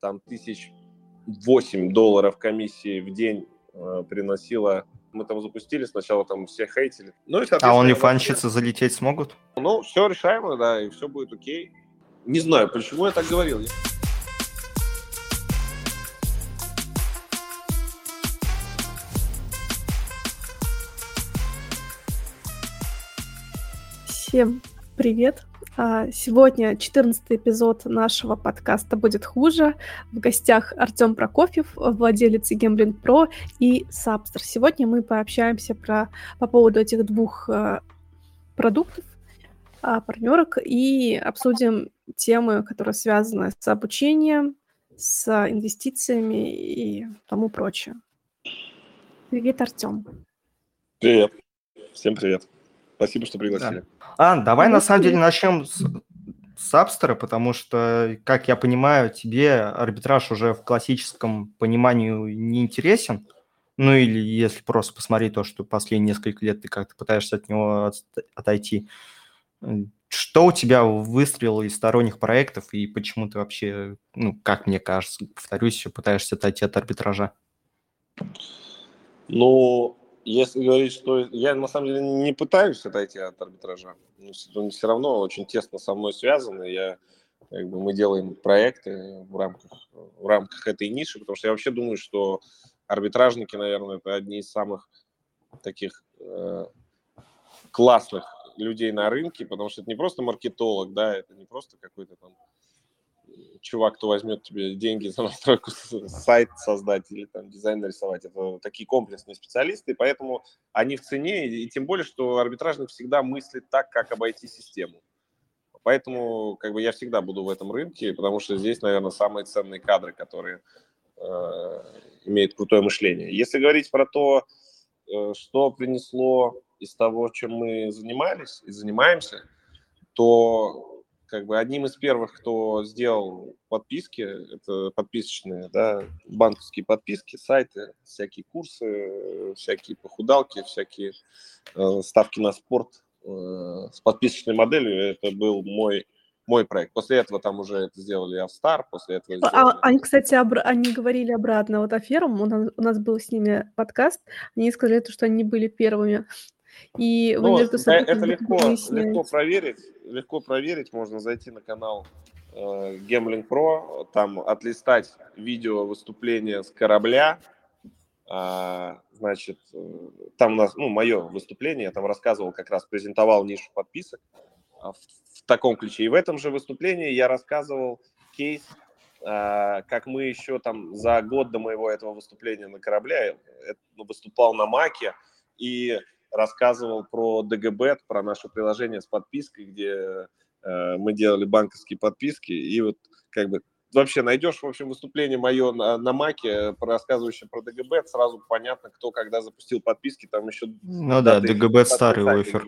там тысяч восемь долларов комиссии в день э, приносила. Мы там запустили, сначала там все хейтили. Ну, и, а онлифанщицы залететь смогут? Ну, все решаемо, да, и все будет окей. Не знаю, почему я так говорил. Всем привет! А, сегодня 14 эпизод нашего подкаста «Будет хуже». В гостях Артем Прокофьев, владелец Gambling Pro и Сабстер. Сегодня мы пообщаемся про, по поводу этих двух э, продуктов, а, партнерок, и обсудим темы, которые связаны с обучением, с инвестициями и тому прочее. Привет, Артем. Привет. Всем привет. Спасибо, что пригласили. Да. А, давай на самом деле начнем с, с Апстера, потому что, как я понимаю, тебе арбитраж уже в классическом понимании не интересен. Ну или если просто посмотреть то, что последние несколько лет ты как-то пытаешься от него от, отойти. Что у тебя выстрелило из сторонних проектов и почему ты вообще, ну, как мне кажется, повторюсь, пытаешься отойти от арбитража? Ну, если говорить, что я на самом деле не пытаюсь отойти от арбитража, он все равно очень тесно со мной связан, и я, как бы, мы делаем проекты в рамках, в рамках этой ниши, потому что я вообще думаю, что арбитражники, наверное, это одни из самых таких э, классных людей на рынке, потому что это не просто маркетолог, да, это не просто какой-то там чувак, кто возьмет тебе деньги за настройку сайт создать или там дизайн нарисовать. Это такие комплексные специалисты, поэтому они в цене, и тем более, что арбитражник всегда мыслит так, как обойти систему. Поэтому как бы я всегда буду в этом рынке, потому что здесь, наверное, самые ценные кадры, которые э, имеют крутое мышление. Если говорить про то, э, что принесло из того, чем мы занимались и занимаемся, то как бы одним из первых, кто сделал подписки, это подписочные, да, банковские подписки, сайты, всякие курсы, всякие похудалки, всякие э, ставки на спорт э, с подписочной моделью, это был мой мой проект. После этого там уже это сделали Австар, после этого а, сделали... А, они, кстати, обра... они говорили обратно. Вот Аферум, у нас, у нас был с ними подкаст, они сказали, что они были первыми. И вы ну, между собой это легко, легко проверить. Легко проверить. Можно зайти на канал э, Gambling Pro, там отлистать видео выступления с корабля. А, значит, э, там у нас, ну, мое выступление, я там рассказывал, как раз презентовал нишу подписок а, в, в таком ключе. И в этом же выступлении я рассказывал кейс, а, как мы еще там за год до моего этого выступления на корабле э, ну, выступал на Маке, и рассказывал про ДГБ, про наше приложение с подпиской, где э, мы делали банковские подписки, и вот как бы вообще найдешь, в общем, выступление мое на, на Маке, рассказывающее про ДГБ, сразу понятно, кто когда запустил подписки, там еще... Ну да, ДГБ старый офер.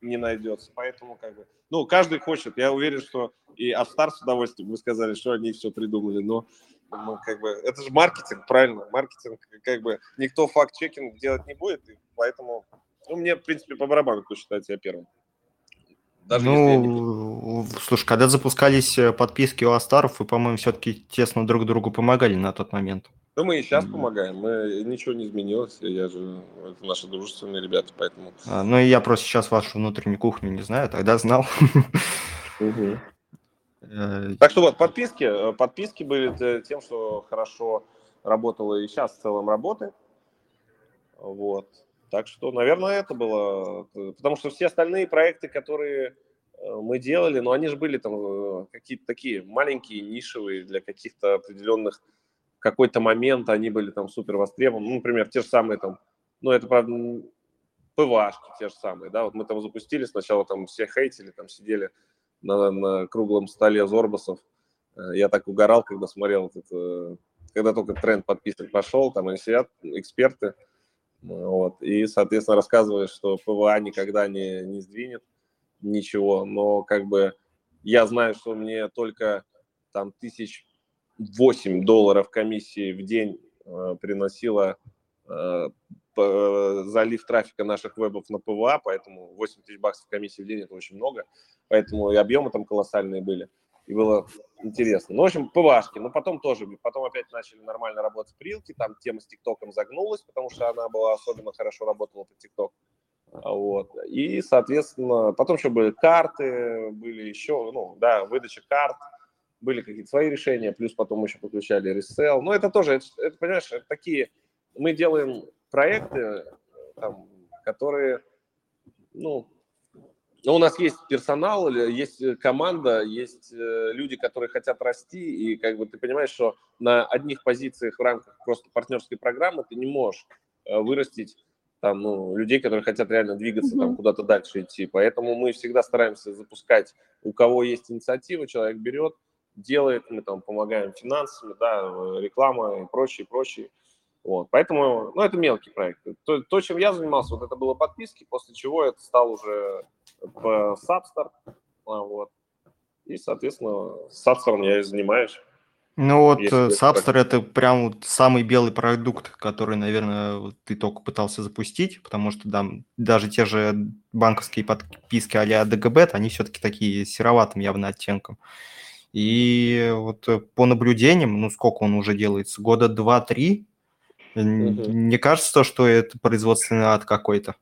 Не найдется, поэтому как бы... Ну, каждый хочет, я уверен, что и Австар с удовольствием, вы сказали, что они все придумали, но ну, как бы, это же маркетинг, правильно, маркетинг, как бы, никто факт-чекинг делать не будет, и поэтому ну, мне, в принципе, по барабану, кто считает себя первым. Даже ну, слушай, когда запускались э, подписки у Астаров, вы, по-моему, все-таки тесно друг другу помогали на тот момент. Ну, мы и сейчас помогаем, мы, ничего не изменилось, я же, это наши дружественные ребята, поэтому... А, ну, и я просто сейчас вашу внутреннюю кухню не знаю, тогда знал. Угу. Так что вот, подписки, э, подписки были тем, что хорошо работало и сейчас в целом работает. Вот. Так что, наверное, это было. Э, потому что все остальные проекты, которые э, мы делали, но ну, они же были там э, какие-то такие маленькие, нишевые для каких-то определенных какой-то момент они были там супер востребованы. Ну, например, те же самые там, ну, это, правда, ПВАшки те же самые, да, вот мы там запустили, сначала там все хейтили, там сидели на, на круглом столе Зорбасов. Я так угорал, когда смотрел этот, когда только тренд подписок пошел, там они сидят, эксперты, вот. И, соответственно, рассказываешь, что ПВА никогда не, не сдвинет ничего, но как бы я знаю, что мне только там тысяч восемь долларов комиссии в день э, приносила э, залив трафика наших вебов на ПВА, поэтому 8 тысяч баксов комиссии в день – это очень много, поэтому и объемы там колоссальные были. И было интересно. Ну, в общем, ПВАшки, но потом тоже, потом опять начали нормально работать прилки, там тема с ТикТоком загнулась, потому что она была особенно хорошо работала по ТикТок. Вот. И, соответственно, потом еще были карты, были еще, ну, да, выдача карт, были какие-то свои решения, плюс потом еще подключали ресел. Но это тоже, это, это понимаешь, это такие, мы делаем проекты, там, которые, ну, ну, у нас есть персонал, есть команда, есть э, люди, которые хотят расти, и как бы ты понимаешь, что на одних позициях в рамках просто партнерской программы ты не можешь э, вырастить там, ну, людей, которые хотят реально двигаться, mm-hmm. там, куда-то дальше идти. Поэтому мы всегда стараемся запускать, у кого есть инициатива, человек берет, делает, мы там помогаем финансами, да, реклама и прочее, прочее. Вот, поэтому, ну, это мелкий проект. То, то, чем я занимался, вот это было подписки, после чего это стал уже по Substar, а, вот. И, соответственно, Substar я и занимаюсь. Ну вот Substar это прям вот самый белый продукт, который, наверное, ты только пытался запустить, потому что там даже те же банковские подписки а-ля ДГБ, они все-таки такие сероватым явно оттенком. И вот по наблюдениям, ну сколько он уже делается, года два-три, угу. не кажется, что это производственный ад какой-то?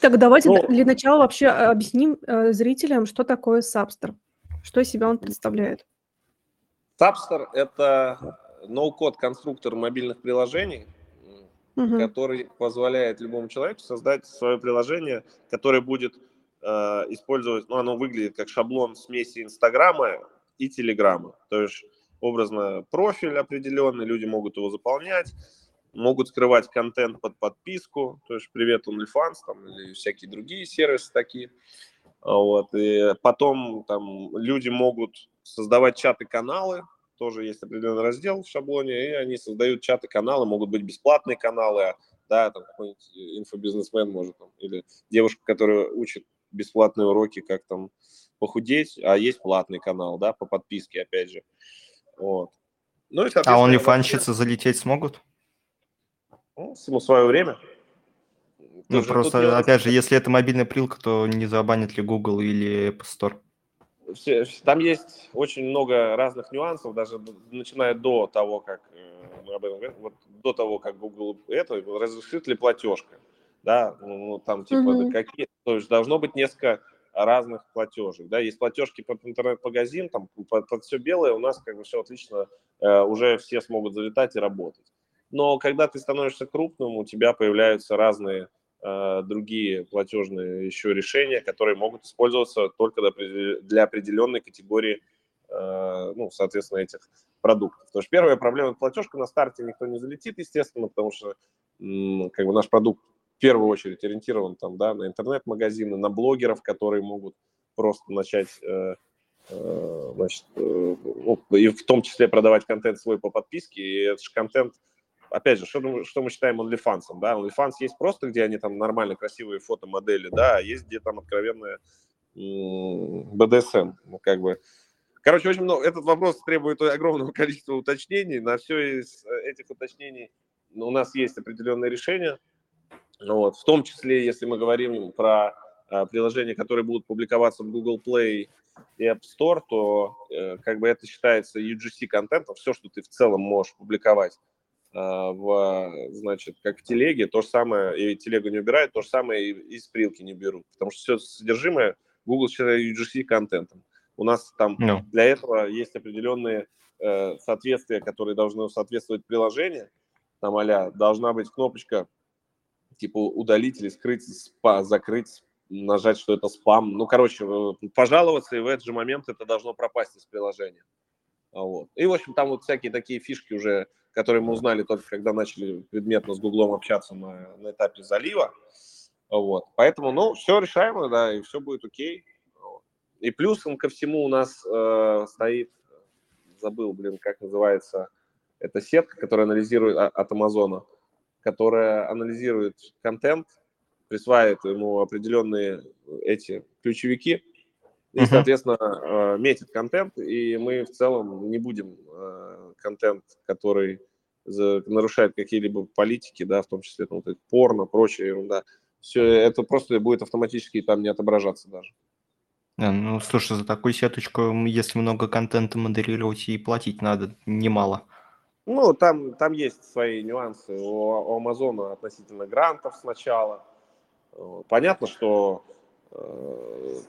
Так, давайте ну, для начала вообще объясним э, зрителям, что такое Substar, что из себя он представляет. Substar – это ноу-код конструктор мобильных приложений, угу. который позволяет любому человеку создать свое приложение, которое будет э, использовать, ну, оно выглядит как шаблон смеси Инстаграма и Телеграма. То есть, образно, профиль определенный, люди могут его заполнять, могут скрывать контент под подписку, то есть привет OnlyFans там, или всякие другие сервисы такие. Вот. И потом там люди могут создавать чаты-каналы, тоже есть определенный раздел в шаблоне, и они создают чаты-каналы, могут быть бесплатные каналы, да, там какой-нибудь инфобизнесмен может, там, или девушка, которая учит бесплатные уроки, как там похудеть, а есть платный канал, да, по подписке, опять же. Вот. Ну, и, а OnlyFans залететь смогут? Ну, всему свое время. Ну, Тоже просто, опять же, если это мобильная прилка, то не забанит ли Google или App Store? Там есть очень много разных нюансов, даже начиная до того, как э, мы об этом говорим, вот до того, как Google это, разрешит ли платежка, да, ну, ну там типа mm-hmm. какие, то есть должно быть несколько разных платежек, да, есть платежки под интернет-магазин, там под, под все белое, у нас как бы все отлично, э, уже все смогут залетать и работать. Но когда ты становишься крупным, у тебя появляются разные э, другие платежные еще решения, которые могут использоваться только для определенной категории, э, ну, соответственно, этих продуктов. Потому что первая проблема – платежка на старте никто не залетит, естественно, потому что как бы наш продукт в первую очередь ориентирован там, да, на интернет-магазины, на блогеров, которые могут просто начать э, значит, ну, и в том числе продавать контент свой по подписке, и этот же контент – опять же, что, что мы считаем OnlyFans, да, OnlyFans есть просто, где они там нормально красивые фотомодели, да, а есть где там откровенная BDSM, ну, как бы. Короче, очень много, этот вопрос требует огромного количества уточнений, на все из э, этих уточнений у нас есть определенные решения, вот, в том числе, если мы говорим про а, приложения, которые будут публиковаться в Google Play и App Store, то э, как бы это считается UGC контентом, все, что ты в целом можешь публиковать в, значит, как в телеге, то же самое, и телега не убирает, то же самое и из прилки не берут, потому что все содержимое Google считает UGC контентом. У нас там no. Ну. для этого есть определенные э, соответствия, которые должны соответствовать приложению. Там а должна быть кнопочка типа удалить или скрыть, спа, закрыть, нажать, что это спам. Ну, короче, пожаловаться, и в этот же момент это должно пропасть из приложения. Вот. И, в общем, там вот всякие такие фишки уже которые мы узнали только когда начали предметно с Гуглом общаться на, на этапе залива. Вот. Поэтому, ну, все решаемо, да, и все будет окей. И плюсом ко всему у нас э, стоит, забыл, блин, как называется, эта сетка, которая анализирует а, от Амазона, которая анализирует контент, присваивает ему определенные эти ключевики, и, соответственно, э, метит контент, и мы в целом не будем э, контент, который нарушает какие-либо политики, да, в том числе там, вот, порно, прочая ерунда, все это просто будет автоматически там не отображаться даже. А, ну, слушай, за такую сеточку, если много контента модерировать, и платить надо немало. Ну, там, там есть свои нюансы у, у Амазона относительно грантов сначала. Понятно, что Э,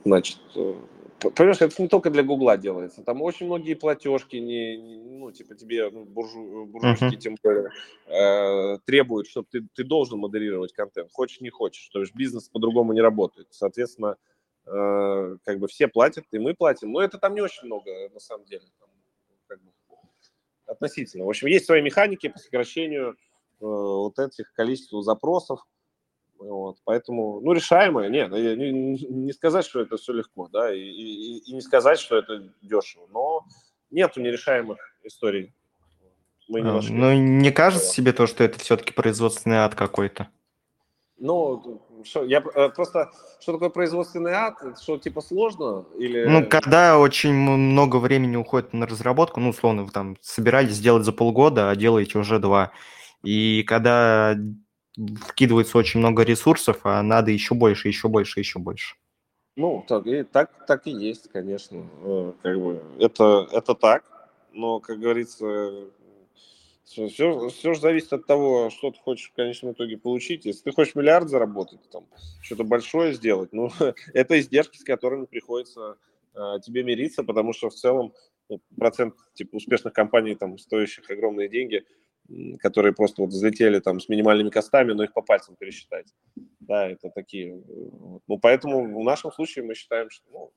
значит, э, понимаешь, это не только для Гугла делается, там очень многие платежки, не, не ну, типа тебе ну, буржу, буржуйские uh-huh. тем более э, требуют, чтобы ты, ты должен модерировать контент, хочешь не хочешь, то есть бизнес по-другому не работает, соответственно, э, как бы все платят, и мы платим, но это там не очень много, на самом деле, там, как бы, относительно. В общем, есть свои механики по сокращению э, вот этих количества запросов, вот, поэтому, ну, решаемое, нет, не, не сказать, что это все легко, да, и, и, и не сказать, что это дешево, но нету нерешаемых историй. Мы не а, ну, не кажется себе то, что это все-таки производственный ад какой-то? Ну, что, я э, просто, что такое производственный ад, что типа сложно или... Ну, когда очень много времени уходит на разработку, ну, условно, вы там собирались сделать за полгода, а делаете уже два, и когда вкидывается очень много ресурсов, а надо еще больше, еще больше, еще больше. Ну, так и, так, так и есть, конечно. Э, как бы, это, это так, но, как говорится, все, все же зависит от того, что ты хочешь в конечном итоге получить. Если ты хочешь миллиард заработать, там, что-то большое сделать, ну, это издержки, с которыми приходится э, тебе мириться, потому что в целом ну, процент типа успешных компаний, там, стоящих огромные деньги – которые просто вот взлетели там с минимальными костами, но их по пальцам пересчитать. Да, это такие. Э, ну, поэтому в нашем случае мы считаем, что ну,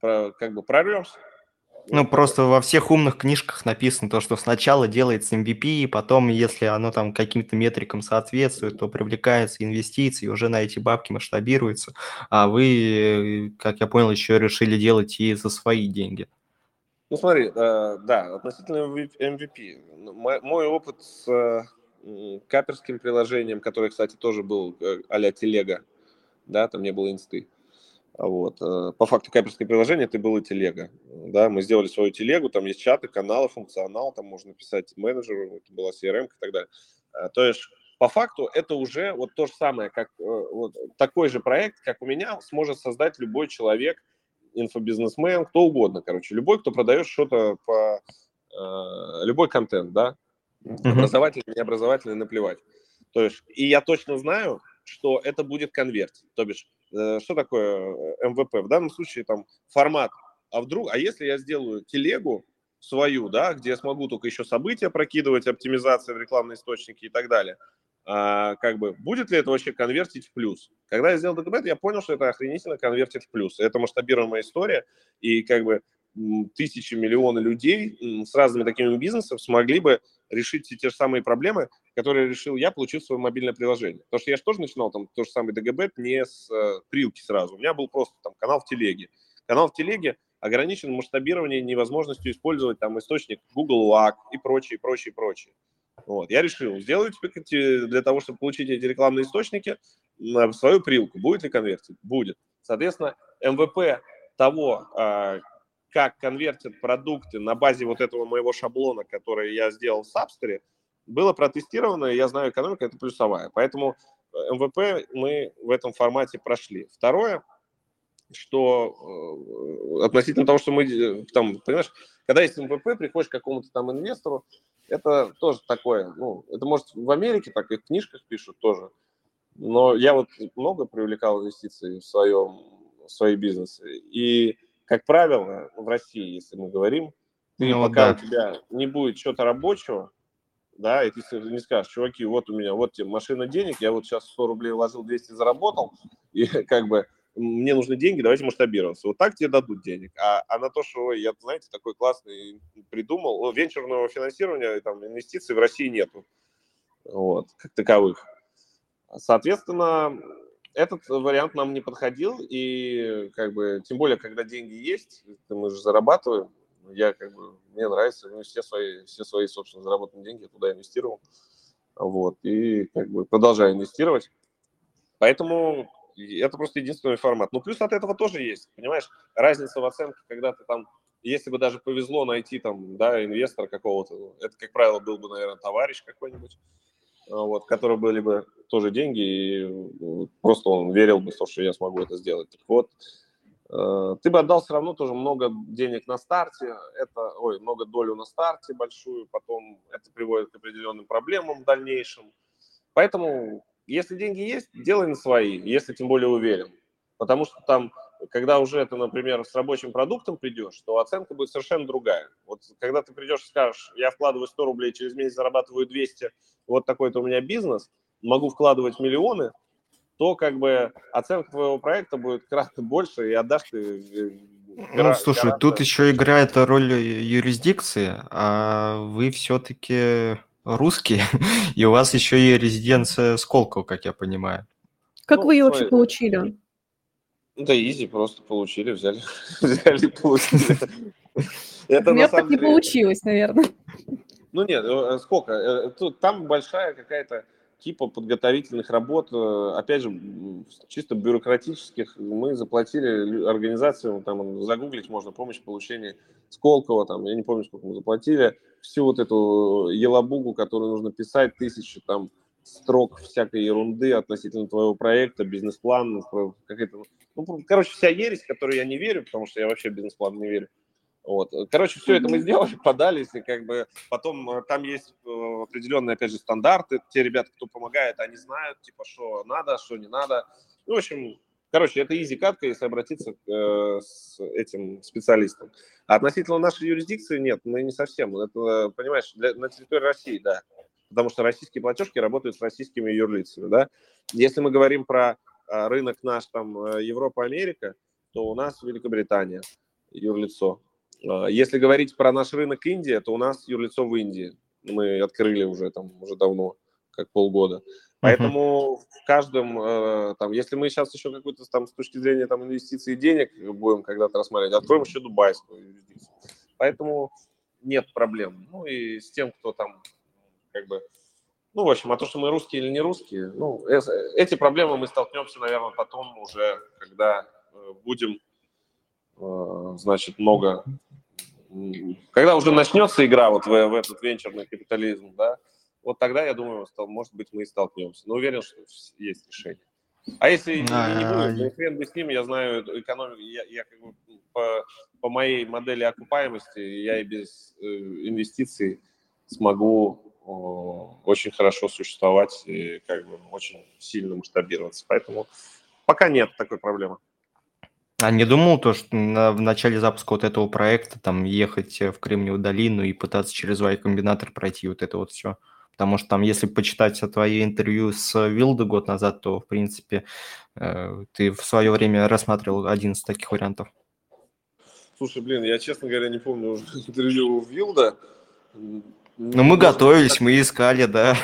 про, как бы прорвемся. Ну, просто во всех умных книжках написано то, что сначала делается MVP, потом, если оно там каким-то метрикам соответствует, то привлекаются инвестиции, уже на эти бабки масштабируется. А вы, э, как я понял, еще решили делать и за свои деньги. Ну, смотри, э, да, относительно MVP. Мой, мой опыт с э, каперским приложением, которое, кстати, тоже был э, а-ля телега, да, там не было инсты. Вот. Э, по факту каперское приложение это было телега. Да, мы сделали свою телегу, там есть чаты, каналы, функционал, там можно писать менеджеру, это была CRM и так далее. То есть по факту это уже вот то же самое, как вот такой же проект, как у меня, сможет создать любой человек, инфобизнесмен, кто угодно, короче, любой, кто продает что-то по э, любой контент, да, mm-hmm. образовательный, необразовательный, наплевать. То есть, и я точно знаю, что это будет конвертить. То бишь, э, что такое МВП? В данном случае там формат. А вдруг, а если я сделаю телегу свою, да, где я смогу только еще события прокидывать, оптимизация в рекламные источники и так далее – а, как бы, будет ли это вообще конвертить в плюс. Когда я сделал документ, я понял, что это охренительно конвертит в плюс. Это масштабируемая история, и как бы тысячи, миллионы людей с разными такими бизнесами смогли бы решить все те же самые проблемы, которые решил я, получив свое мобильное приложение. Потому что я же тоже начинал там то же самое ДГБ не с э, прилки сразу. У меня был просто там канал в телеге. Канал в телеге ограничен масштабированием невозможностью использовать там источник Google WAC и прочее, прочее, прочее. Вот. Я решил, сделаю теперь для того, чтобы получить эти рекламные источники, свою прилку. Будет ли конверсия? Будет. Соответственно, МВП того, а, как конвертят продукты на базе вот этого моего шаблона, который я сделал в Сабстере, было протестировано, и я знаю, экономика – это плюсовая. Поэтому э, MVP мы в этом формате прошли. Второе, что э, относительно того, что мы там, понимаешь, когда есть MVP, приходишь к какому-то там инвестору, это тоже такое, ну, это может в Америке так и в книжках пишут тоже, но я вот много привлекал инвестиций в своем, в свои бизнесы, и, как правило, в России, если мы говорим, ты ну, пока да. у тебя не будет чего-то рабочего, да, и ты не скажешь, чуваки, вот у меня, вот тебе машина денег, я вот сейчас 100 рублей вложил, 200 заработал, и как бы мне нужны деньги, давайте масштабироваться. Вот так тебе дадут денег. А, а на то, что я, знаете, такой классный придумал, ну, венчурного финансирования, там, инвестиций в России нету, вот, как таковых. Соответственно, этот вариант нам не подходил, и как бы, тем более, когда деньги есть, мы же зарабатываем, я как бы, мне нравится, ну, все свои, все свои, собственно, заработанные деньги я туда инвестировал, вот, и как бы продолжаю инвестировать. Поэтому это просто единственный формат. Ну, плюс от этого тоже есть, понимаешь, разница в оценке, когда ты там, если бы даже повезло найти там, да, инвестора какого-то, это, как правило, был бы, наверное, товарищ какой-нибудь, а, вот, который были бы тоже деньги, и просто он верил бы, что я смогу это сделать. Так вот, э, ты бы отдал все равно тоже много денег на старте, это, ой, много долю на старте большую, потом это приводит к определенным проблемам в дальнейшем. Поэтому, если деньги есть, делай на свои, если тем более уверен. Потому что там, когда уже ты, например, с рабочим продуктом придешь, то оценка будет совершенно другая. Вот когда ты придешь и скажешь, я вкладываю 100 рублей, через месяц зарабатываю 200, вот такой-то у меня бизнес, могу вкладывать миллионы, то как бы оценка твоего проекта будет кратно больше, и отдашь ты э, ну, слушай, гораздо... тут еще играет роль юрисдикции, а вы все-таки русские, и у вас еще и резиденция Сколково, как я понимаю. Как ну, вы ее вообще получили? Да, изи, просто получили, взяли, взяли, получили. Это У меня так не получилось, наверное. Ну нет, э, сколько? Э, тут, там большая какая-то типа подготовительных работ, э, опять же, чисто бюрократических, мы заплатили организациям, там загуглить можно помощь в получении Сколково, там, я не помню, сколько мы заплатили, всю вот эту елабугу, которую нужно писать, тысячи там строк всякой ерунды относительно твоего проекта, бизнес-план, какая-то, ну, короче, вся ересь, которую я не верю, потому что я вообще в бизнес-план не верю. Вот. Короче, все это мы сделали, подались, и как бы потом э, там есть э, определенные, опять же, стандарты. Те ребята, кто помогает, они знают, типа, что надо, что не надо. Ну, в общем, короче, это изи катка, если обратиться к, э, с этим специалистам. А относительно нашей юрисдикции нет, мы не совсем. Это, понимаешь, для, на территории России, да. Потому что российские платежки работают с российскими юрлицами, да. Если мы говорим про рынок наш, там, Европа-Америка, то у нас Великобритания юрлицо. А, если говорить про наш рынок Индия, то у нас юрлицо в Индии. Мы открыли уже там уже давно, как полгода. Поэтому uh-huh. в каждом, э, там, если мы сейчас еще какую-то там с точки зрения там инвестиций денег будем когда-то рассматривать, откроем еще дубайскую юрисдикцию. Поэтому нет проблем. Ну и с тем, кто там как бы, ну, в общем, а то, что мы русские или не русские, ну, э, эти проблемы мы столкнемся, наверное, потом уже, когда э, будем, значит, много когда уже начнется игра вот в, в этот венчурный капитализм, да, вот тогда, я думаю, может быть, мы и столкнемся. Но уверен, что есть решение. А если не, не будет, то хрен бы с ним, я знаю экономику, я, я как бы по, по моей модели окупаемости, я и без э, инвестиций смогу о, очень хорошо существовать и как бы очень сильно масштабироваться. Поэтому пока нет такой проблемы. А не думал то, что на, в начале запуска вот этого проекта там ехать в Кремниевую долину и пытаться через Y-комбинатор пройти вот это вот все? Потому что там, если почитать твои интервью с Вилда год назад, то, в принципе, э, ты в свое время рассматривал один из таких вариантов. Слушай, блин, я, честно говоря, не помню уже интервью Вилда. Ну, мы готовились, мы искали, да.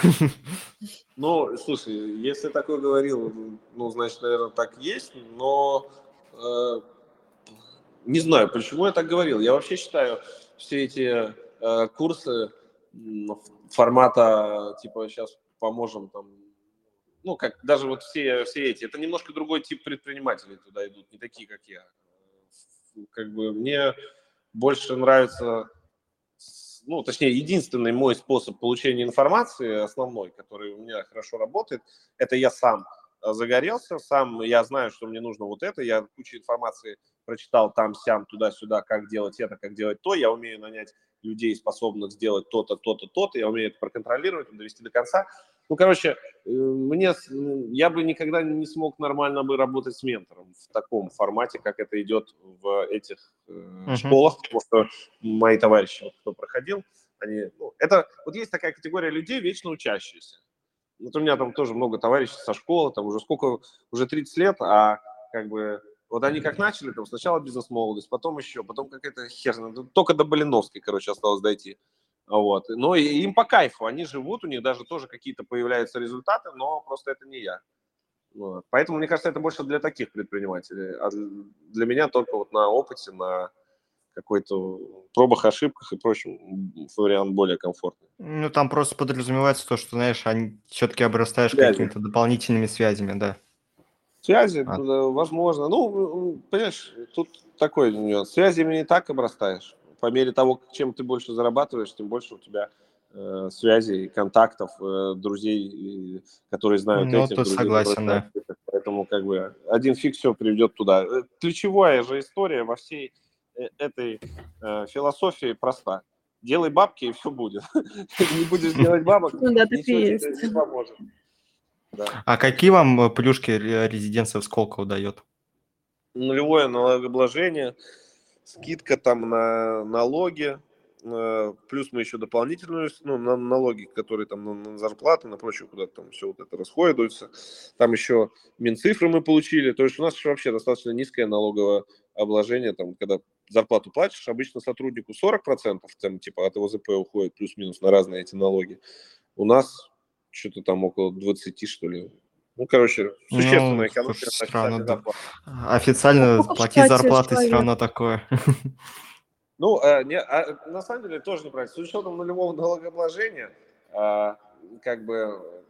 Ну, слушай, если такое говорил, ну, значит, наверное, так есть, но не знаю, почему я так говорил. Я вообще считаю все эти э, курсы формата типа сейчас поможем там, ну как даже вот все все эти, это немножко другой тип предпринимателей туда идут, не такие как я. Как бы мне больше нравится, ну точнее единственный мой способ получения информации основной, который у меня хорошо работает, это я сам Э, загорелся, сам я знаю, что мне нужно вот это, я кучу информации прочитал там, сям, туда-сюда, как делать это, как делать то, я умею нанять людей, способных сделать то-то, то-то, то-то, я умею это проконтролировать, довести до конца. Ну, короче, э, мне, я бы никогда не смог нормально бы работать с ментором в таком формате, как это идет в этих uh-huh. школах, потому что мои товарищи, кто проходил, они, ну, это, вот есть такая категория людей, вечно учащиеся. Вот у меня там тоже много товарищей со школы, там уже сколько, уже 30 лет, а как бы вот они как начали, там сначала бизнес-молодость, потом еще, потом какая-то херня, ну, только до Балиновской, короче, осталось дойти. Вот. Но им по кайфу, они живут, у них даже тоже какие-то появляются результаты, но просто это не я. Вот. Поэтому, мне кажется, это больше для таких предпринимателей, а для меня только вот на опыте, на какой-то пробах, ошибках и прочем вариант более комфортный. Ну, там просто подразумевается то, что, знаешь, они все-таки обрастаешь какими-то дополнительными связями, да. Связи, а. возможно. Ну, понимаешь, тут такой нюанс. Связями не так обрастаешь. По мере того, чем ты больше зарабатываешь, тем больше у тебя э, связей, контактов, э, друзей, которые знают ну, этих, тут друзей, согласен, да. Поэтому как бы один фиг все приведет туда. Э, ключевая же история во всей этой э, философии проста. Делай бабки, и все будет. Не будешь делать бабок, Ну да, так и ничего есть. не поможет. Да. А какие вам э, плюшки ре- резиденция в Сколково дает? нулевое налогообложение, скидка там на налоги, э, плюс мы еще дополнительную, ну, на налоги, которые там на, на зарплаты, на прочее, куда там все вот это расходуется. Там еще Минцифры мы получили. То есть у нас вообще достаточно низкое налоговое обложение, там, когда зарплату платишь, обычно сотруднику 40%, там, типа от ОЗП уходит плюс-минус на разные эти налоги. У нас что-то там около 20, что ли. Ну, короче, Ну, существенная экономия странно, да. Официально платить штате зарплаты все равно такое. Ну, э, не, а, на самом деле тоже неправильно. С учетом нулевого налогообложения, а, как бы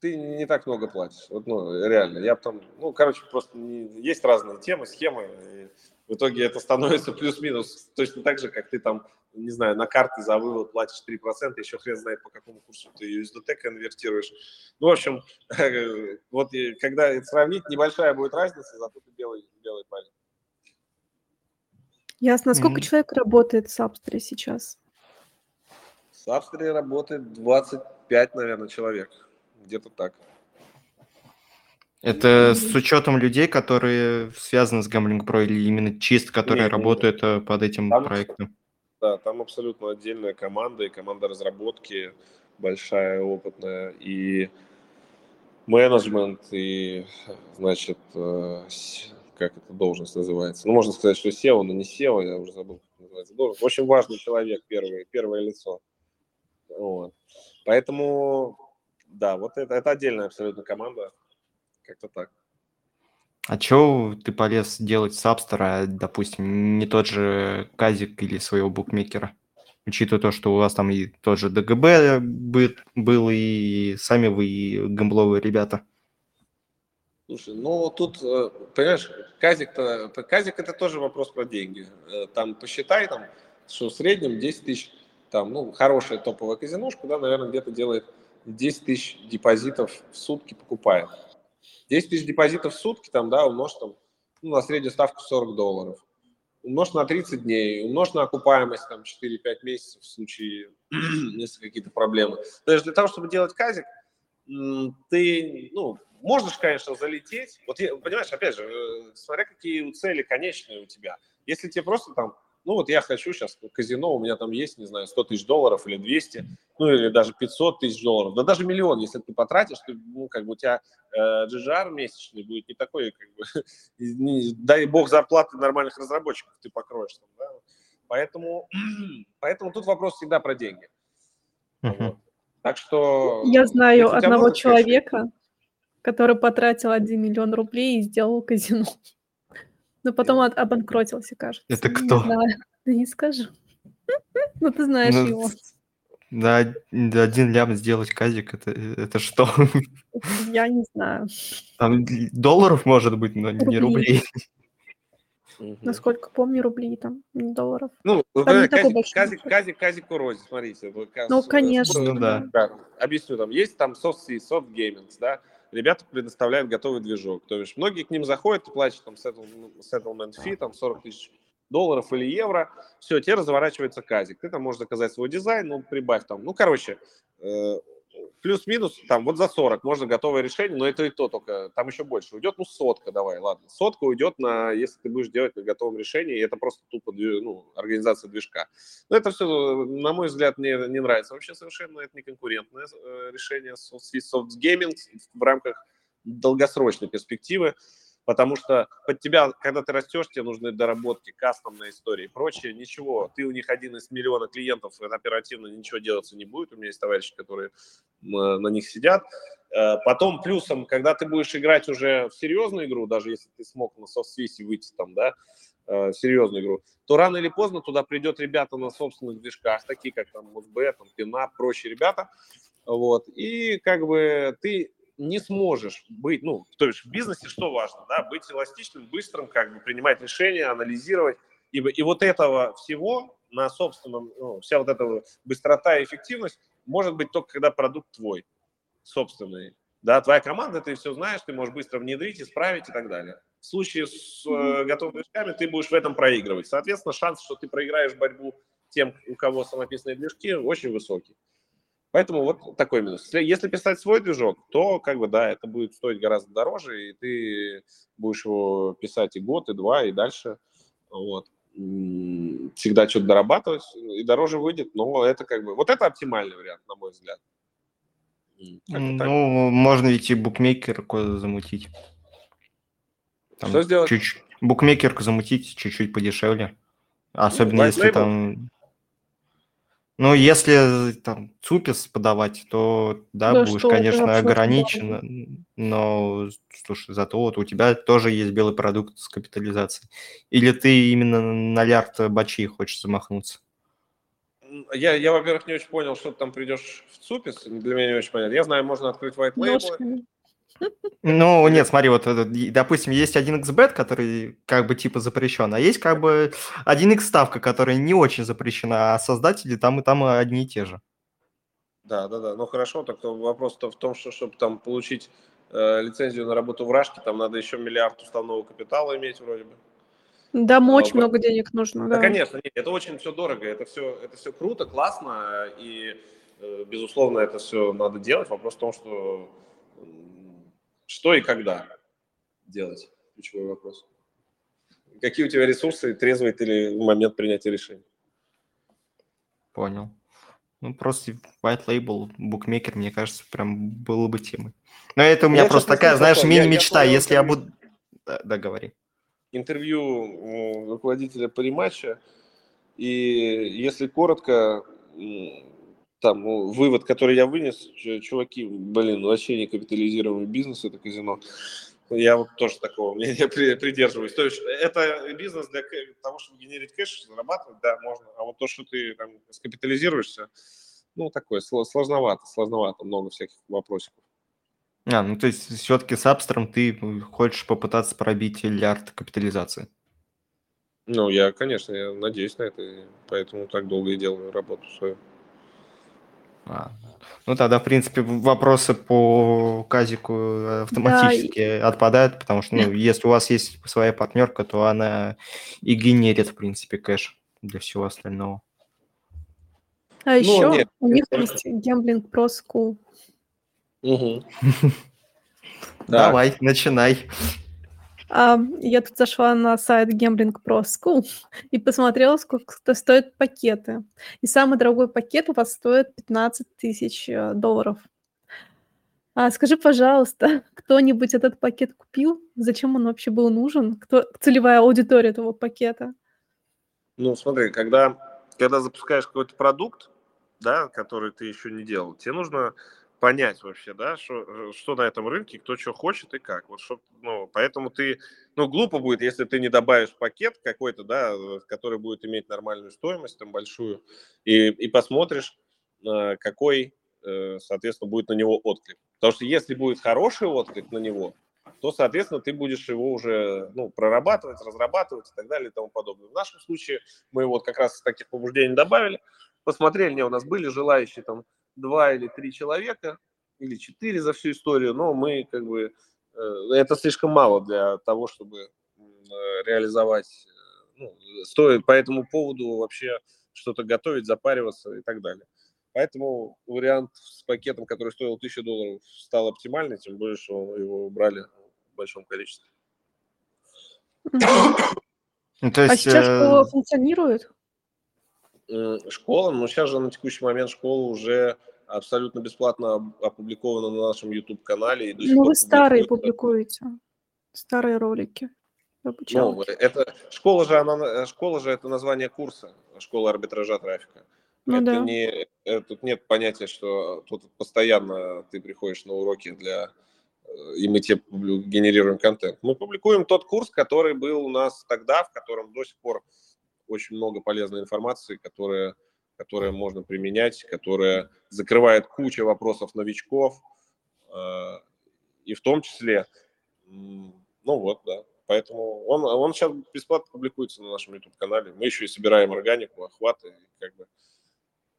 ты не так много платишь. Вот, ну, реально. Я там, ну, короче, просто не- есть разные темы, схемы. и в итоге это становится плюс-минус точно так же, как ты там, не знаю, на карты за вывод платишь 3%, еще хрен знает, по какому курсу ты USDT конвертируешь. Ну, в общем, вот когда это сравнить, небольшая будет разница, зато ты белый, белый парень. Ясно. Сколько Мгм. человек работает в Сабстере сейчас? В Австрии работает 25, наверное, человек. Где-то так. Это с учетом людей, которые связаны с Gambling Pro или именно чисто, которые Не, не, не. работают э, под этим Там- проектом? Да, там абсолютно отдельная команда, и команда разработки большая, опытная, и менеджмент, и, значит, э, как эта должность называется? Ну, можно сказать, что SEO, но не SEO, я уже забыл, как называется должность. Очень важный человек, первый, первое лицо. Вот. Поэтому, да, вот это, это отдельная абсолютно команда, как-то так. А чё ты полез делать с Апстера, а, допустим, не тот же Казик или своего букмекера? Учитывая то, что у вас там и тот же ДГБ бы- был, и сами вы и гамбловые ребята. Слушай, ну тут, э, понимаешь, казик-то, казик это тоже вопрос про деньги. Э, Там посчитай, там, что в среднем 10 тысяч, там, ну, хорошая топовая казиношка, да, наверное, где-то делает 10 тысяч депозитов в сутки покупает. 10 тысяч депозитов в сутки, там, да, умножь там, ну, на среднюю ставку 40 долларов. Умножь на 30 дней, умножь на окупаемость там 4-5 месяцев в случае, если какие-то проблемы. То есть для того, чтобы делать казик, ты, ну, можешь, конечно, залететь. Вот, понимаешь, опять же, э, смотря какие цели конечные у тебя. Если тебе просто там, ну вот я хочу сейчас казино, у меня там есть, не знаю, 100 тысяч долларов или 200, ну или даже 500 тысяч долларов, да даже миллион, если ты потратишь, ты, ну как бы у тебя э, GGR месячный будет не такой, как бы, и не- дай бог зарплаты нормальных разработчиков ты покроешь. Там, да? Поэтому, поэтому тут вопрос всегда про деньги. Вот. Так что... Я знаю одного человека, который потратил 1 миллион рублей и сделал казино. Но потом от- обанкротился, кажется. Это Не кто? знаю. Да не скажу. Ну, ты знаешь Ну, его. Да, да, один лям сделать казик, это, это что? Я не знаю. Там долларов может быть, но не Рублей. рублей. Мгм. Насколько помню, рублей там, не долларов. Ну, Там не такой казик, казик, казик, казик Урози, смотрите. Ну, конечно. Ну да. Да, объясню, там есть там soft soft gaming, да, ребята предоставляют готовый движок. То есть многие к ним заходят, ты платишь там settle- settlement fee, там 40 тысяч долларов или евро, все, тебе разворачивается казик. Ты там можешь заказать свой дизайн, ну, прибавь там, ну, короче, э, плюс-минус, там, вот за 40 можно готовое решение, но это и то только, там еще больше уйдет, ну, сотка давай, ладно. Сотка уйдет на, если ты будешь делать на готовом решении, и это просто тупо, ну, организация движка. Но это все, на мой взгляд, мне не нравится вообще совершенно, это не конкурентное э, решение с Soft Gaming в рамках долгосрочной перспективы, потому что под тебя, когда ты растешь, тебе нужны доработки, кастомные истории и прочее, ничего, ты у них один из миллиона клиентов, оперативно ничего делаться не будет, у меня есть товарищи, которые м, на них сидят. Э, Потом плюсом, когда ты будешь играть уже в серьезную игру, даже если ты смог на софтсвисе выйти там, да, э, серьезную игру, то рано или поздно туда придет ребята на собственных движках, такие как там Музб, там Пинап, прочие ребята, вот, и как бы ты не сможешь быть, ну, то есть в бизнесе что важно, да, быть эластичным, быстрым, как бы принимать решения, анализировать, и, и вот этого всего на собственном, ну, вся вот эта быстрота и эффективность может быть только когда продукт твой, собственный. Да, твоя команда, ты все знаешь, ты можешь быстро внедрить, исправить и так далее. В случае с э, готовыми движками ты будешь в этом проигрывать. Соответственно, шанс, что ты проиграешь борьбу тем, у кого самописные движки, очень высокий. Поэтому вот такой минус. Если писать свой движок, то как бы да, это будет стоить гораздо дороже, и ты будешь его писать и год, и два, и дальше. Вот. Всегда что-то дорабатывать, и дороже выйдет, но это как бы... Вот это оптимальный вариант, на мой взгляд. Ну, можно ведь и букмекерку замутить. Там Что сделать? Чуть-чуть. Букмекерку замутить чуть-чуть подешевле. Особенно ну, если там... Ну, если там ЦУПИС подавать, то да, да будешь, конечно, ограничен, но, слушай, зато вот у тебя тоже есть белый продукт с капитализацией. Или ты именно на лярд бачи хочешь замахнуться? Я, я, во-первых, не очень понял, что ты там придешь в ЦУПИС, для меня не очень понятно. Я знаю, можно открыть white label. Ну, нет, смотри, вот, допустим, есть 1xbet, который как бы типа запрещен, а есть как бы 1x ставка, которая не очень запрещена, а создатели там и там одни и те же. Да, да, да. Ну хорошо, так вопрос-то в том, что чтобы там получить э, лицензию на работу в Рашке, там надо еще миллиард уставного капитала иметь вроде бы. Да, очень а, много денег нужно. Да, да конечно, нет, это очень все дорого, это все, это все круто, классно, и, э, безусловно, это все надо делать. Вопрос в том, что что и когда делать? Ключевой вопрос. Какие у тебя ресурсы, трезвый ты ли в момент принятия решения? Понял. Ну, просто white label, букмекер, мне кажется, прям было бы темой. Но это у меня я просто такая, знаешь, мини-мечта. Если я буду... Да, да, говори. Интервью руководителя париматча, и если коротко, там вывод, который я вынес, чуваки, блин, вообще не капитализируемый бизнес это казино. Я вот тоже такого мнения придерживаюсь. То есть это бизнес для того, чтобы генерить кэш, зарабатывать, да, можно. А вот то, что ты там скапитализируешься, ну, такое, сложновато, сложновато, много всяких вопросиков. А, ну то есть все-таки с Апстером ты хочешь попытаться пробить миллиард капитализации? Ну, я, конечно, я надеюсь на это, поэтому так долго и делаю работу свою. А. Ну тогда, в принципе, вопросы по казику автоматически да. отпадают, потому что, ну, если у вас есть своя партнерка, то она и генерит, в принципе, кэш для всего остального. А ну, еще нет, у них есть Gambling Pro School. Угу. Давай, начинай. Я тут зашла на сайт Gambling Pro School и посмотрела, сколько стоят пакеты. И самый дорогой пакет у вас стоит 15 тысяч э, долларов. А скажи, пожалуйста, кто-нибудь этот пакет купил? Зачем он вообще был нужен? Кто целевая аудитория этого пакета? Ну, смотри, когда, когда запускаешь какой-то продукт, да, который ты еще не делал, тебе нужно понять вообще, да, что, э, что на этом рынке, кто что хочет и как. Вот чтоб, ну, поэтому ты, ну, глупо будет, если ты не добавишь пакет какой-то, да, э, который будет иметь нормальную стоимость, там, большую, и, и посмотришь, э, какой, соответственно, будет на него отклик. Потому что если будет хороший отклик на него, то, соответственно, ты будешь его уже ну, прорабатывать, разрабатывать и так далее и тому подобное. В нашем случае мы вот как раз таких побуждений добавили, посмотрели, не, у нас были желающие там два или три человека, или четыре за всю историю, но мы как бы, э, это слишком мало для того, чтобы э, реализовать, э, ну, стоит по этому поводу вообще что-то готовить, запариваться и так далее. Поэтому вариант с пакетом, который стоил 1000 долларов, стал оптимальный, тем более, что его брали в большом количестве. Ну, то а есть, а сейчас школа функционирует? Школа, ну сейчас же на текущий момент школа уже абсолютно бесплатно опубликована на нашем YouTube-канале. Ну, вы старые публикуете, старые ролики. Ну, это школа же, она, школа же это название курса, школа арбитража трафика. Ну, это да. не, это, тут нет понятия, что тут постоянно ты приходишь на уроки для э, и мы тебе генерируем контент. Мы публикуем тот курс, который был у нас тогда, в котором до сих пор очень много полезной информации, которая, которая можно применять, которая закрывает кучу вопросов новичков, э, и в том числе, ну вот, да, Поэтому он, он сейчас бесплатно публикуется на нашем YouTube-канале. Мы еще и собираем органику, охваты, как бы.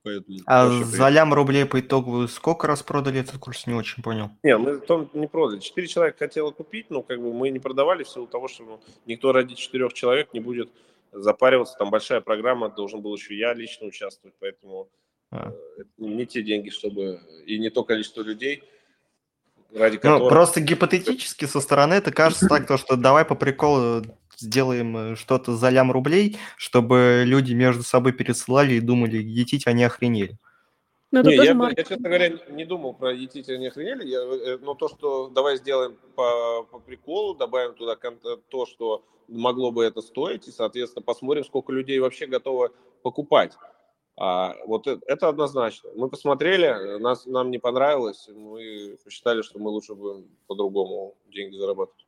Поэтому а за лям рублей по итогу сколько раз продали этот курс, не очень понял. Не, мы том не продали. Четыре человека хотело купить, но как бы мы не продавали в силу того, что ну, никто ради четырех человек не будет запариваться. Там большая программа, должен был еще я лично участвовать, поэтому а. Э, не те деньги, чтобы и не то количество людей – ради которых... Ну, просто гипотетически со стороны это кажется так, то, что давай по приколу сделаем э, что-то за лям рублей, чтобы люди между собой пересылали и думали, етить они охренели. Но не, я, я, честно говоря, не думал про етить они охренели, я, э, но то, что давай сделаем по, по приколу, добавим туда то, что могло бы это стоить, и, соответственно, посмотрим, сколько людей вообще готовы покупать. А, вот это, это однозначно. Мы посмотрели, нас, нам не понравилось, мы посчитали, что мы лучше будем по-другому деньги зарабатывать.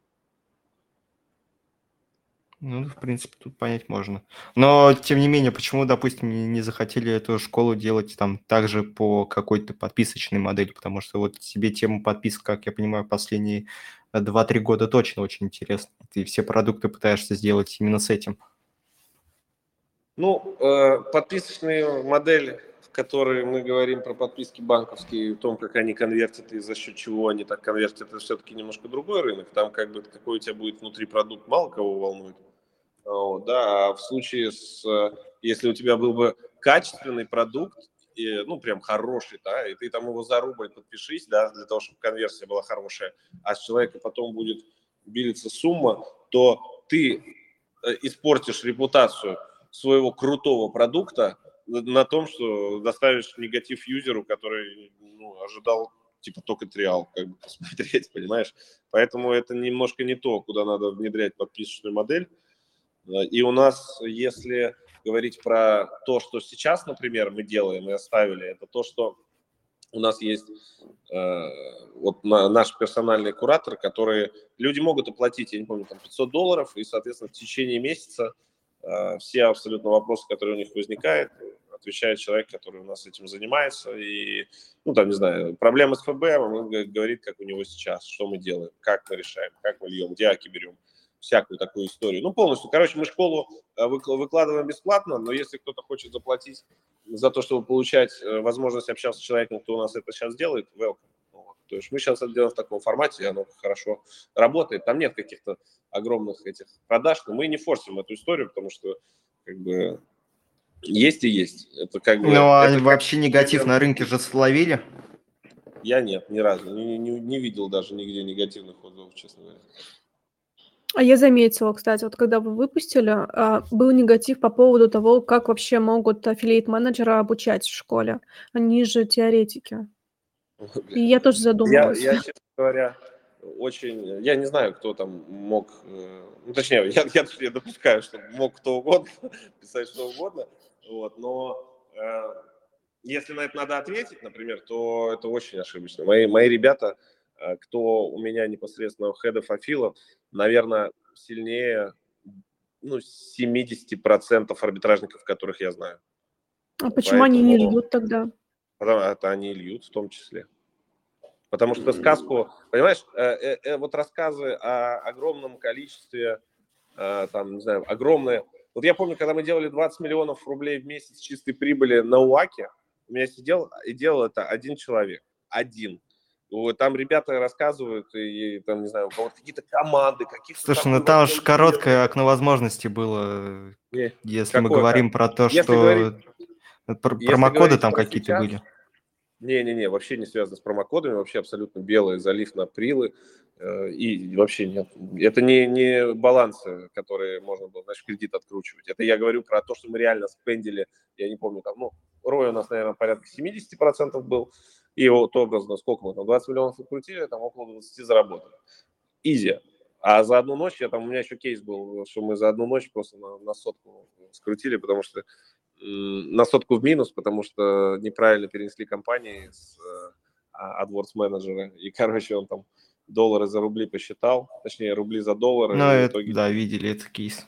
Ну, в принципе, тут понять можно. Но, тем не менее, почему, допустим, не, захотели эту школу делать там также по какой-то подписочной модели? Потому что вот себе тему подписок, как я понимаю, последние 2-3 года точно очень интересно. Ты все продукты пытаешься сделать именно с этим. Ну, э, подписочные модели, в которой мы говорим про подписки банковские, о том, как они конвертят и за счет чего они так конвертят, это все-таки немножко другой рынок. Там как бы какой у тебя будет внутри продукт, мало кого волнует. Да, а в случае с, если у тебя был бы качественный продукт, и, ну, прям хороший, да, и ты там его за подпишись, да, для того, чтобы конверсия была хорошая, а с человека потом будет билиться сумма, то ты э, испортишь репутацию своего крутого продукта на том, что доставишь негатив юзеру, который ну, ожидал типа только триал, как бы посмотреть, понимаешь? Поэтому это немножко не то, куда надо внедрять подписочную модель. И у нас, если говорить про то, что сейчас, например, мы делаем и оставили, это то, что у нас есть э, вот на, наш персональный куратор, который люди могут оплатить, я не помню, там 500 долларов, и, соответственно, в течение месяца Э, все абсолютно вопросы, которые у них возникают, отвечает человек, который у нас этим занимается. И, ну, там, не знаю, проблемы с ФБ, он говорит, как у него сейчас, что мы делаем, как мы решаем, как мы льем, где аки берем, всякую такую историю. Ну, полностью. Короче, мы школу э, выкладываем бесплатно, но если кто-то хочет заплатить за то, чтобы получать э, возможность общаться с человеком, кто у нас это сейчас делает, welcome. То есть мы сейчас это делаем в таком формате, и оно хорошо работает. Там нет каких-то огромных этих продаж, но мы не форсим эту историю, потому что как бы есть и есть. Это как бы, ну, а вообще как... негатив на рынке же словили? Я нет, ни разу. Не, не, не видел даже нигде негативных отзывов, честно говоря. А я заметила, кстати, вот когда вы выпустили, а, был негатив по поводу того, как вообще могут аффилиейт-менеджеры обучать в школе. Они же теоретики. И я тоже задумалась. Я, я, честно говоря, очень... Я не знаю, кто там мог... Э, ну, точнее, я, я, я допускаю, что мог кто угодно писать что угодно. Вот, но э, если на это надо ответить, например, то это очень ошибочно. Мои, мои ребята, э, кто у меня непосредственно хедов Афила, наверное, сильнее ну, 70% арбитражников, которых я знаю. А почему Поэтому... они не льют тогда? Потому это они льют в том числе. Потому что сказку, понимаешь, э, э, э, вот рассказы о огромном количестве, э, там, не знаю, огромное... Вот я помню, когда мы делали 20 миллионов рублей в месяц чистой прибыли на УАКе, у меня сидел и делал это один человек. Один. Там ребята рассказывают, и там, не знаю, у кого-то какие-то команды, каких-то... Слушай, ну там уж короткое окно возможностей было, не, если какое, мы говорим про то, если что... Говорить, Промокоды там какие-то были? Не-не-не, вообще не связано с промокодами, вообще абсолютно белый залив на прилы. Э, и вообще нет. Это не, не балансы, которые можно было, значит, кредит откручивать. Это я говорю про то, что мы реально спендили, я не помню, там, ну, рой у нас, наверное, порядка 70% был. И вот образно, сколько мы там, 20 миллионов открутили, там около 20 заработали. Изи. А за одну ночь, я там, у меня еще кейс был, что мы за одну ночь просто на, на сотку скрутили, потому что на сотку в минус, потому что неправильно перенесли компании с э, AdWords менеджера. И, короче, он там доллары за рубли посчитал, точнее, рубли за доллары. Ну, это, итоге... да, видели этот кейс.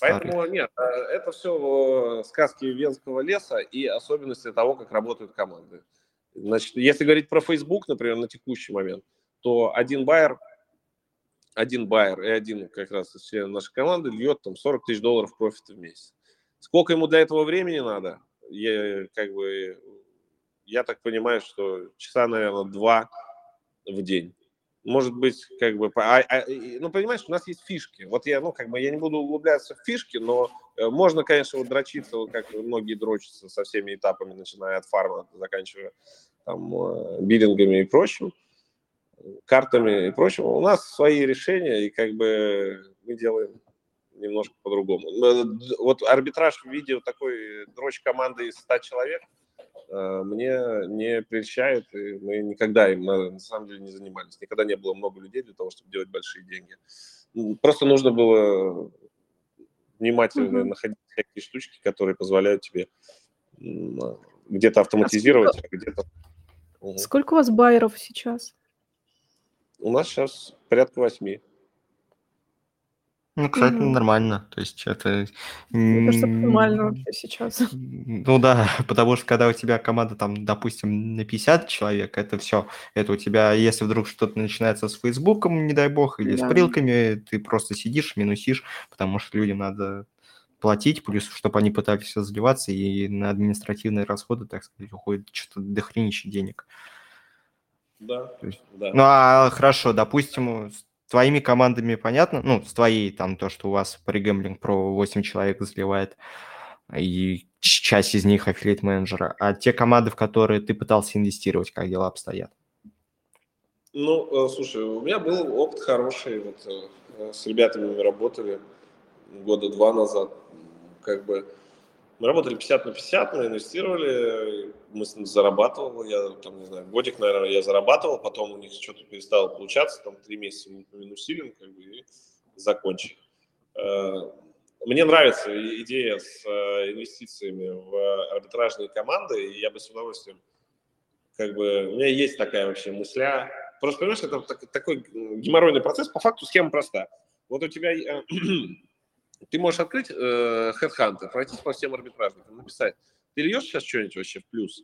Поэтому нет, э, это все сказки венского леса и особенности того, как работают команды. Значит, если говорить про Facebook, например, на текущий момент, то один байер один байер и один как раз из членов нашей команды льет там 40 тысяч долларов профита в месяц. Сколько ему для этого времени надо? Я, как бы, я так понимаю, что часа, наверное, два в день. Может быть, как бы, а, а, ну, понимаешь, у нас есть фишки. Вот я, ну, как бы, я не буду углубляться в фишки, но э, можно, конечно, вот дрочиться, вот как многие дрочатся со всеми этапами, начиная от фарма, заканчивая там э, биллингами и прочим, картами и прочим. У нас свои решения, и как бы мы делаем немножко по-другому. Вот арбитраж в виде такой дрочь команды из 100 человек э, мне не прельщает, и мы никогда им на самом деле не занимались. Никогда не было много людей для того, чтобы делать большие деньги. Просто нужно было внимательно mm-hmm. находить всякие штучки, которые позволяют тебе где-то автоматизировать, а, сколько... а где-то... Сколько у вас байеров сейчас? У нас сейчас порядка восьми. Ну, кстати, Мгм. нормально. То есть это... Мне кажется, нормально вообще сейчас. Ну да, потому что когда у тебя команда там, допустим, на 50 человек, это все. Это у тебя, если вдруг что-то начинается с Фейсбуком, не дай бог, или с Да. прилками, ты просто сидишь, минусишь, потому что людям надо платить, плюс, чтобы они пытались заливаться, и на административные расходы, так сказать, уходит что-то дохренище денег. Да, есть, да. Ну а хорошо, допустим, твоими командами понятно, ну, с твоей, там, то, что у вас при Gambling Pro 8 человек заливает, и часть из них аффилиат менеджера, а те команды, в которые ты пытался инвестировать, как дела обстоят? Ну, э, слушай, у меня был опыт хороший, вот э, с ребятами мы работали года два назад, как бы мы работали 50 на 50, мы инвестировали, мы зарабатывал, я там, не знаю, годик, наверное, я зарабатывал, потом у них что-то перестало получаться, там три месяца мы минусили, как бы, и закончили. Э, мне нравится идея с э, инвестициями в арбитражные команды, и я бы с удовольствием, как бы, у меня есть такая вообще мысля. Просто, понимаешь, это такой геморройный процесс, по факту схема проста. Вот у тебя э, ты можешь открыть э, Headhunter, пройтись по всем арбитражникам, написать, ты льешь сейчас что-нибудь вообще в плюс?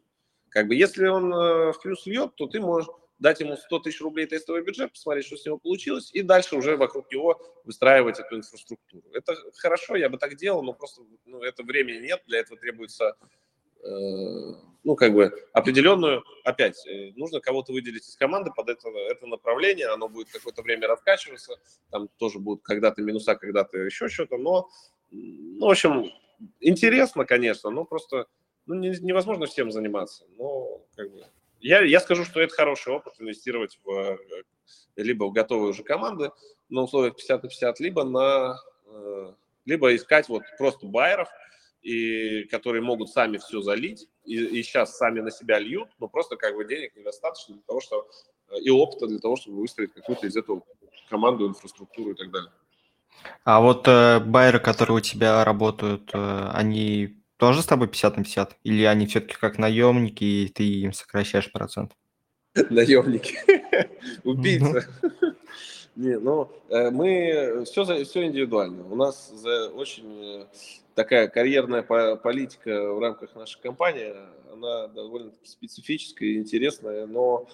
Как бы, если он э, в плюс льет, то ты можешь дать ему 100 тысяч рублей тестовый бюджет, посмотреть, что с него получилось, и дальше уже вокруг него выстраивать эту инфраструктуру. Это хорошо, я бы так делал, но просто ну, это времени нет, для этого требуется ну, как бы определенную, опять, э, нужно кого-то выделить из команды под это, это направление, оно будет какое-то время раскачиваться, там тоже будут когда-то минуса, когда-то еще что-то, но, ну, в общем, интересно, конечно, но просто ну, не, невозможно всем заниматься, но, как бы, я, я скажу, что это хороший опыт инвестировать в, э, либо в готовые уже команды на условиях 50 на 50, либо на, либо искать вот просто байеров, и которые могут сами все залить, и, и сейчас сами на себя льют, но просто как бы денег недостаточно для того, чтобы и опыта для того, чтобы выстроить какую-то из этого команду, инфраструктуру и так далее. А вот э, байеры, которые у тебя работают, э, они тоже с тобой 50 на 50? Или они все-таки как наемники, и ты им сокращаешь процент? Наемники. Убийца. Не, ну, э, мы все, все индивидуально. У нас очень э, такая карьерная политика в рамках нашей компании, она довольно специфическая и интересная, но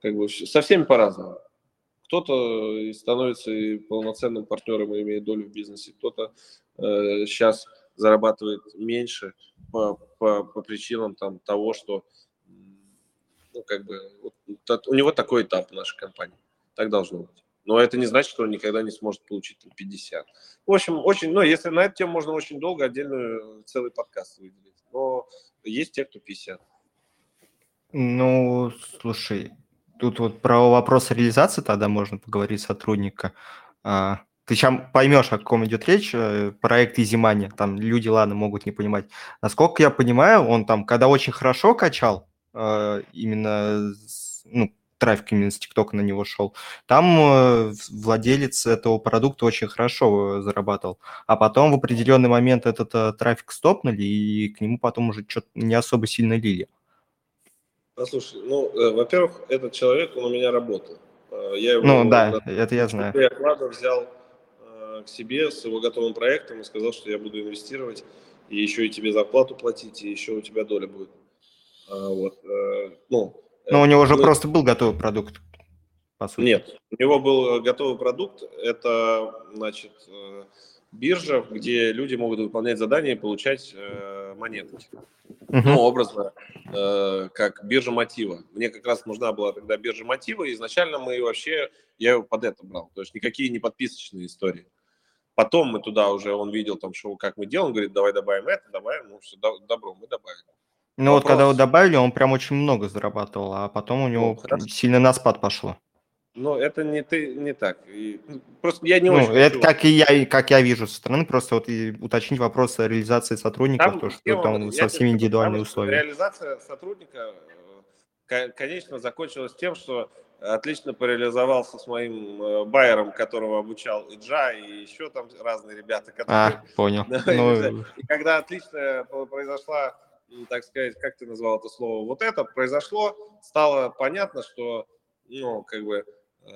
как бы со всеми по-разному. Кто-то становится полноценным партнером и имеет долю в бизнесе, кто-то э, сейчас зарабатывает меньше по, по, по причинам там, того, что ну, как бы, вот, у него такой этап в нашей компании. Так должно быть. Но это не значит, что он никогда не сможет получить 50. В общем, очень, ну, если на эту тему можно очень долго отдельную целый подкаст выделить. Но есть те, кто 50. Ну, слушай, тут вот про вопрос реализации тогда можно поговорить сотрудника. А, ты сейчас поймешь, о каком идет речь, э, проект Изимани, там люди, ладно, могут не понимать. Насколько я понимаю, он там, когда очень хорошо качал, э, именно ну, трафик именно с ТикТока на него шел, там э, владелец этого продукта очень хорошо э, зарабатывал. А потом в определенный момент этот э, трафик стопнули, и к нему потом уже что-то не особо сильно лили. Послушай, ну, во-первых, этот человек, он у меня работал. Я его, ну да, на, это я знаю. Я оклада взял к себе с его готовым проектом и сказал, что я буду инвестировать, и еще и тебе зарплату платить, и еще у тебя доля будет. Вот. Ну, но у него уже просто был готовый продукт, по сути? Нет, у него был готовый продукт. Это, значит, э, биржа, где люди могут выполнять задания и получать э, монетки. Мгм. Ну, образно, э, как биржа мотива. Мне как раз нужна была тогда биржа мотива, и изначально мы вообще, я его под это брал, то есть никакие не подписочные истории. Потом мы туда уже, он видел там, что как мы делаем, говорит, давай добавим это, добавим, ну все, до- добро, мы добавили. Ну вот когда его добавили, он прям очень много зарабатывал, а потом у него хорошо. сильно на спад пошло. Но это не ты, не так. И, ну, просто я не ну, очень это хочу- как и я, и как я вижу со стороны, просто вот и уточнить вопрос о реализации сотрудников, Там то, что схема, там совсем скажу, индивидуальные там условия. Реализация сотрудника, э, ко- конечно, закончилась тем, что отлично пореализовался с моим э, байером, которого обучал Иджа, и еще там разные ребята, которые... А, понял. Ну, И когда отлично произошла, м, так сказать, как ты назвал это слово, вот это произошло, стало понятно, что, ну, как бы, э,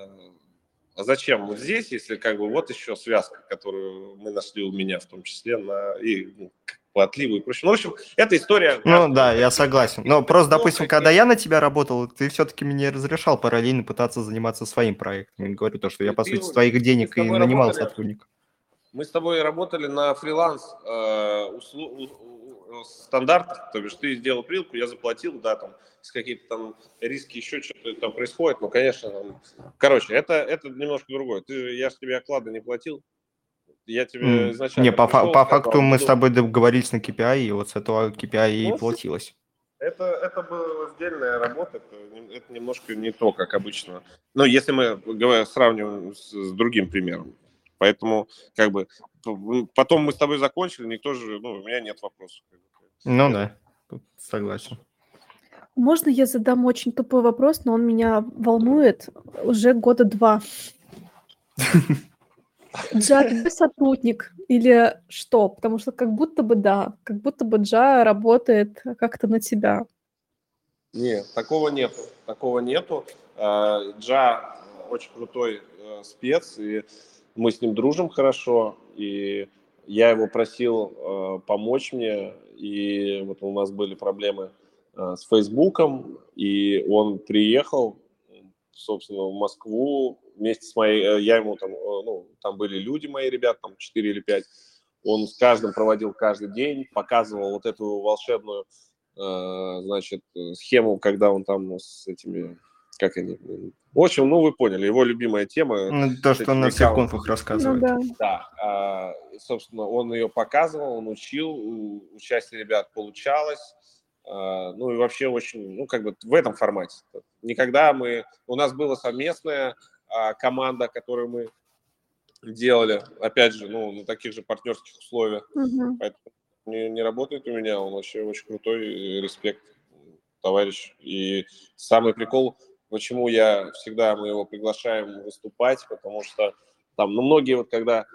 а зачем мы здесь, если как бы вот еще связка, которую мы нашли у меня в том числе, на, и ну, по отливу и прочее. Ну, в общем, эта история... Ну да, я согласен. Но просто, Ну, допустим, когда я на тебя работал, ты все-таки мне разрешал параллельно пытаться заниматься своим проектом. Я говорю то, что я, по сути, с твоих денег и нанимал работали. сотрудников. Мы с тобой работали на фриланс э, услу- стандартах, то бишь ты сделал прилку, я заплатил, да, там, если какие-то там риски, еще что-то там происходит, ну, конечно, там, короче, это, это немножко другое. Ты же, я же тебе оклады не платил, я тебе изначально Не, по, пришел, по факту мы с ну, тобой договорились на KPI, и вот с этого KPI и Ну, платилось. Это, это была сдельная работа, это, это немножко не то, как обычно. Ну, если мы говоря, сравниваем с, с другим примером. Поэтому, как бы, потом мы с тобой закончили, никто же, ну, у меня нет вопросов. Ну да, тут согласен. Можно я задам очень тупой вопрос, но он меня волнует уже года два. Джа, ты сотрудник или что? Потому что как будто бы да, как будто бы Джа работает как-то на тебя. Нет, такого нету. Такого нету. Джа очень крутой э, спец, и мы с ним дружим хорошо, и я его просил э, помочь мне, и вот у нас были проблемы э, с Фейсбуком, и он приехал, собственно, в Москву вместе с моей, э, я ему там, э, ну, там были люди мои ребята, там 4 или 5, он с каждым проводил каждый день, показывал вот эту волшебную э, значит, схему, когда он там с этими, как они, в общем, ну, вы поняли, его любимая тема, Ну, то, что он на всех конфах Ну рассказывает. да. да, а, собственно, он ее показывал, он учил, у участие ребят получалось, а, ну и вообще очень, ну как бы в этом формате. Никогда мы, у нас была совместная а, команда, которую мы делали, опять же, ну на таких же партнерских условиях, Мгм. поэтому не, не работает у меня, он вообще очень крутой, респект, товарищ. И самый прикол, почему я всегда мы его приглашаем выступать, потому что там, ну, многие вот когда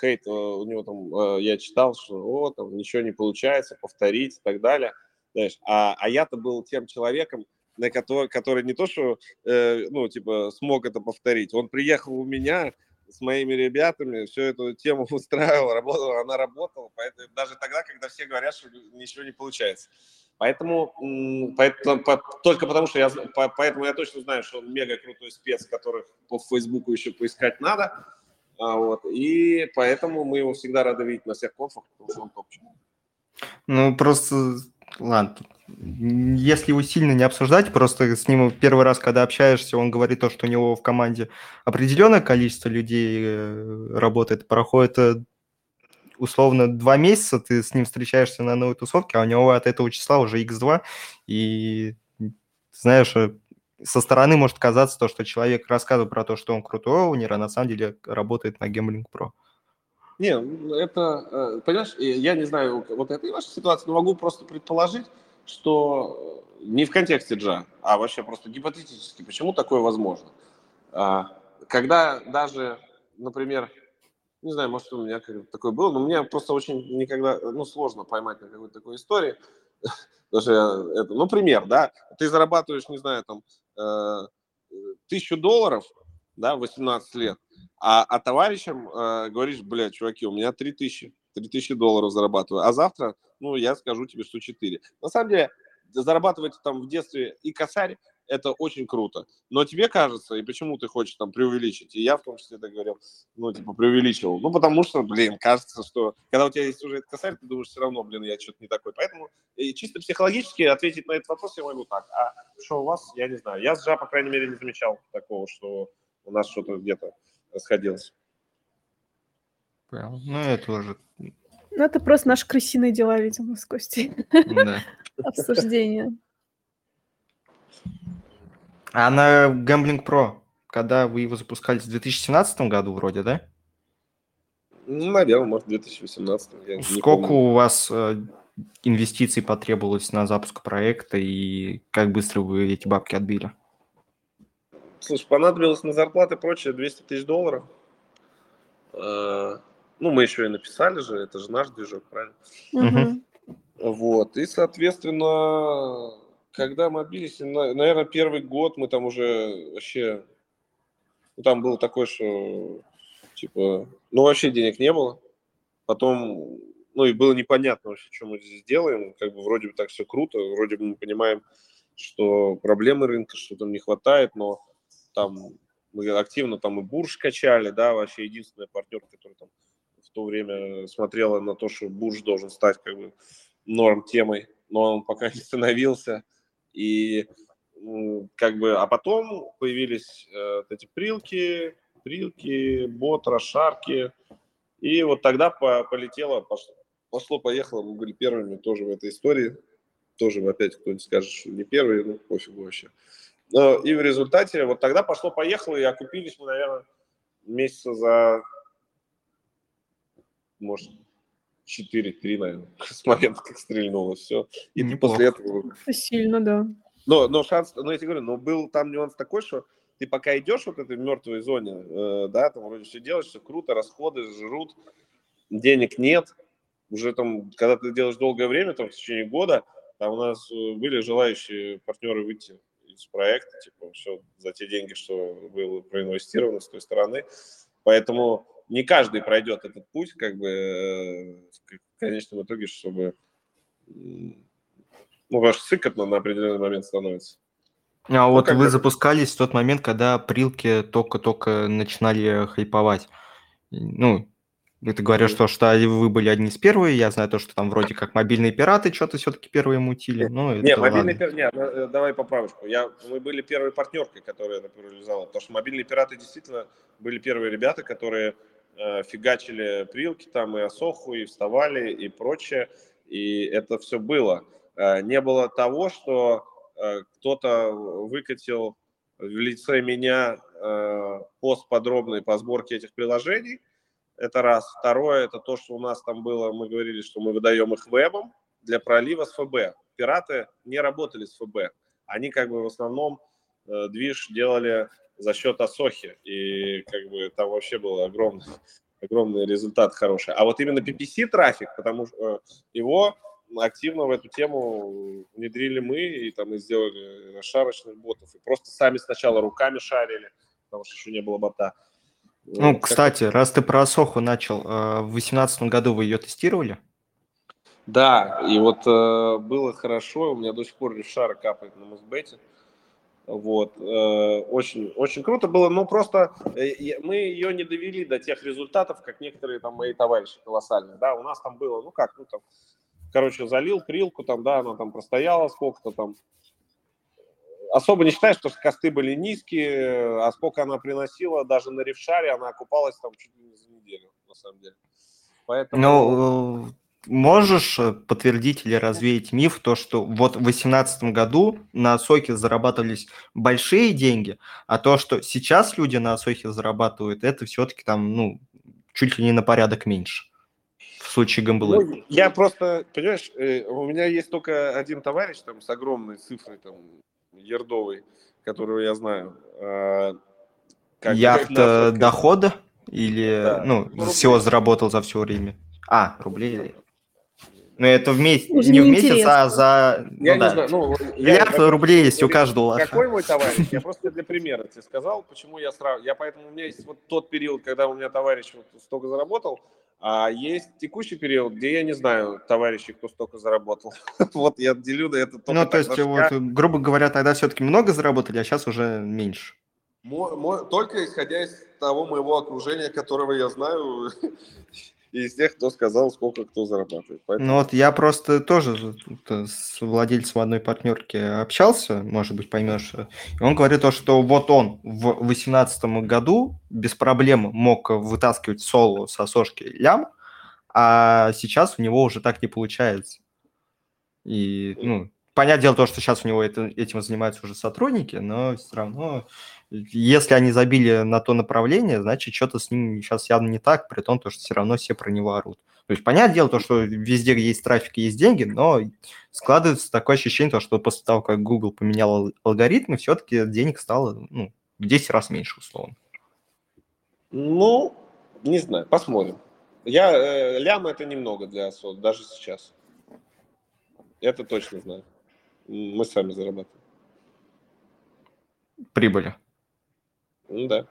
хейт э, у него там, э, я читал, что о, там ничего не получается, повторить и так далее, знаешь, а, а я-то был тем человеком, на который, который не то, что, э, ну, типа, смог это повторить, он приехал у меня с моими ребятами, всю эту тему устраивал, работал, она работала, поэтому даже тогда, когда все говорят, что ничего не получается. Поэтому, поэтому по- только потому, что я, по- поэтому я точно знаю, что он мега крутой спец, которых по Фейсбуку еще поискать надо, а, вот, и поэтому мы его всегда рады видеть на всех конфах, потому что он топчик. Ну, просто, ладно, если его сильно не обсуждать, просто с ним первый раз, когда общаешься, он говорит то, что у него в команде определенное количество людей э, работает, проходит э, условно два месяца, ты с ним встречаешься на новой тусовке, а у него от этого числа уже x2, и, знаешь, э, со стороны может казаться то, что человек рассказывает про то, что он крутой оунер, а на самом деле работает на Gambling Pro. Не, ну, это, понимаешь, я не знаю, вот это ваша ситуация, но могу просто предположить, что э, не в контексте джа, а вообще просто гипотетически, почему такое возможно. А, Когда даже, например, не знаю, может, у меня такое было, но мне просто очень никогда, ну, сложно поймать на какой-то такой истории. Я, это, ну, пример, да, ты зарабатываешь, не знаю, там, э, тысячу долларов, да, в 18 лет, а, а товарищам э, говоришь, блядь, чуваки, у меня 3000, 3000 долларов зарабатываю, а завтра, ну, я скажу тебе, что 4. На самом деле, зарабатывать там в детстве и косарь, это очень круто. Но тебе кажется, и почему ты хочешь там преувеличить? И я в том числе так говорил, ну, типа, преувеличивал. Ну, потому что, блин, кажется, что когда у тебя есть уже этот косарь, ты думаешь, все равно, блин, я что-то не такой. Поэтому и чисто психологически ответить на этот вопрос я могу так. А что у вас, я не знаю. Я с по крайней мере, не замечал такого, что у нас что-то где-то расходилось. Прям, ну, это уже... Ну, это просто наши крысиные дела, видимо, с Костей. Да. Обсуждение. А на Gambling Pro, когда вы его запускали в 2017 году вроде, да? Ну, наверное, может, в 2018. Я Сколько у вас э, инвестиций потребовалось на запуск проекта и как быстро вы эти бабки отбили? Слушай, понадобилось на зарплаты и прочее 200 тысяч долларов. Ну, мы еще и написали же, это же наш движок, правильно? Вот, и, соответственно, когда мы отбились, на- наверное, первый год мы там уже вообще... Ну, там было такое, что, типа, ну, вообще денег не было. Потом, ну, и было непонятно вообще, что мы здесь делаем. Как бы вроде бы так все круто, вроде бы мы понимаем, что проблемы рынка, что там не хватает, но там мы активно там и бурж качали, да, вообще единственная партнер, который там то время смотрела на то, что бурж должен стать как бы норм темой, но он пока не становился. И м, как бы, а потом появились э, вот эти прилки, прилки, бот, расшарки, и вот тогда по- полетело, пошло, пошло-поехало, мы были первыми тоже в этой истории, тоже опять кто-нибудь скажет, что не первые, ну пофигу вообще. Но и в результате вот тогда пошло-поехало, и окупились мы, наверное, месяца за, может, 4-3, наверное, с момента, как стрельнуло все. И Неплохо. после этого... Это сильно, да. Но, но шанс, ну я тебе говорю, но был там нюанс такой, что ты пока идешь вот этой мертвой зоне, э, да, там вроде все делаешь, все круто, расходы жрут, денег нет. Уже там, когда ты делаешь долгое время, там в течение года, там у нас э, были желающие партнеры выйти из проекта, типа, все за те деньги, что было проинвестировано с той стороны. Поэтому не каждый пройдет этот путь, как бы, э, в конечном итоге, чтобы, ну, ваш сыкотно на определенный момент становится. А вот как вы бы- запускались в тот момент, когда прилки только-только начинали хайповать. Ну, ты говоришь, что, что вы были одни из первых, я знаю то, что там вроде как мобильные пираты что-то все-таки первые мутили. Ну, Не, это мобильный ладно. пират, нет, э, давай поправочку. Я, мы были первой партнеркой, которая это реализовала, потому что мобильные пираты действительно были первые ребята, которые э, фигачили прилки там и Асоху, и вставали, и прочее, и это все было. Э, не было того, что э, кто-то выкатил в лице меня пост подробный по сборке этих приложений, это раз. Второе, это то, что у нас там было, мы говорили, что мы выдаем их вебом для пролива с ФБ. Пираты не работали с ФБ. Они как бы в основном движ делали за счет Асохи. И как бы там вообще был огромный, огромный результат хороший. А вот именно PPC трафик, потому что э, его активно в эту тему внедрили мы и там и сделали шарочных ботов. И просто сами сначала руками шарили, потому что еще не было бота. Ну, как- кстати, раз ты про Асоху начал, э, в 2018 году вы ее тестировали? Да, и вот э, было хорошо, у меня до сих пор шара капает на Мосбете. Вот, э, очень, очень круто было, но просто э, мы ее не довели до тех результатов, как некоторые там мои товарищи колоссальные, да, у нас там было, ну как, ну там, короче, залил прилку там, да, она там простояла сколько-то там, особо не считаю, что косты были низкие, а сколько она приносила, даже на ревшаре она окупалась там чуть ли не за неделю, на самом деле. Поэтому... Ну, можешь э, подтвердить или развеять миф, то, что вот в 2018 году на Асохе зарабатывались большие деньги, а то, что сейчас люди на Асохе зарабатывают, это все-таки там, ну, чуть ли не на порядок меньше. В случае гамблы. Ну, я просто, понимаешь, э, у меня есть только один товарищ там с огромной цифрой там ердовой, которого я знаю. А, как- Яхта насколько- дохода или, Да. ну, Ну, всего заработал за все время? А, рублей. Ну, это в месяц, Уже не в не месяц, а за... Я ну не да. знаю, ну, Миллиард рублей есть у каждого Какой мой товарищ? Я просто для примера тебе сказал, почему я сразу... Я поэтому у меня есть вот тот период, когда у меня товарищ вот столько заработал, А есть текущий период, где я не знаю товарищи, кто столько заработал. вот я делю на это только Ну, то есть, вот, грубо говоря, тогда все-таки много заработали, а сейчас уже меньше. Только исходя из того моего окружения, которого я знаю, и из тех, кто сказал, сколько кто зарабатывает. Поэтому... Ну вот я просто тоже с владельцем одной партнерки общался, может быть, поймешь. И он говорит то, что вот он в 2018 году без проблем мог вытаскивать соло с осошки лям, а сейчас у него уже так не получается. И, ну, понятное дело то, что сейчас у него это, этим занимаются уже сотрудники, но все равно если они забили на то направление, значит, что-то с ним сейчас явно не так, при том, что все равно все про него орут. То есть, понятное дело, то, что везде есть трафик и есть деньги, но складывается такое ощущение, то, что после того, как Google поменял алгоритмы, все-таки денег стало ну, в 10 раз меньше, условно. Ну, не знаю, посмотрим. Я, э, лям это немного для СОД, даже сейчас. Это точно знаю. Мы сами зарабатываем. Прибыли. Ну да.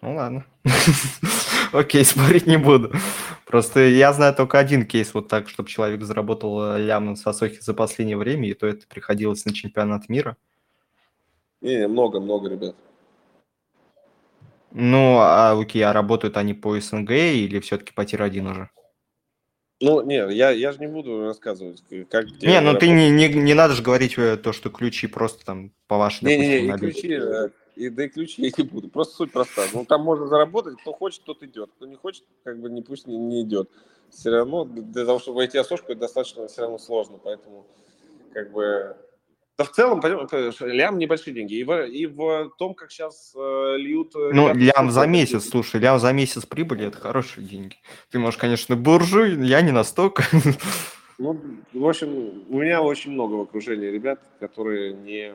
Ну ладно. Окей, спорить не буду. Просто я знаю только один кейс вот так, чтобы человек заработал э, лям на сосохе за последнее время, и то это приходилось на чемпионат мира. Не, много-много ребят. Ну, а окей, а работают они по СНГ или все-таки по тир-1 уже? Ну, не, я, я же не буду рассказывать, как... Не, ну ты не, не, не надо же говорить э, то, что ключи просто там по вашей... Не-не-не, и ключи, э, и, да и ключи я не буду. Просто суть проста. Ну, там можно заработать, кто хочет, тот идет. Кто не хочет, как бы не пусть не, не идет. Все равно для того, чтобы войти осошку, это достаточно все равно сложно. Поэтому, как бы, да в целом, лям небольшие деньги. И в, и в том, как сейчас э, льют... Э, ну, лям за месяц, деньги. слушай, лям за месяц прибыли – это хорошие деньги. Ты можешь, конечно, буржуй, я не настолько. Ну, в общем, у меня очень много в окружении ребят, которые не...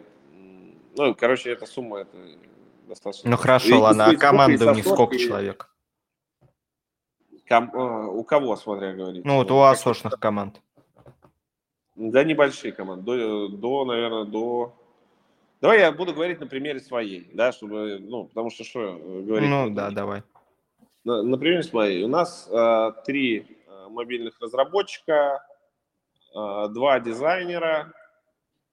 Ну, короче, эта сумма, это достаточно... Ну, хорошо, и, ладно, а команда у них сколько и... человек? Ком... Э, у кого, смотря говорить? Ну, вот у асошных команд. Да, небольшие команды. До, до, наверное, до... Давай я буду говорить на примере своей, да, чтобы, ну, потому что что э, говорить? Ну, да, давай. На, на примере своей. У нас э, три э, мобильных разработчика, э, два дизайнера,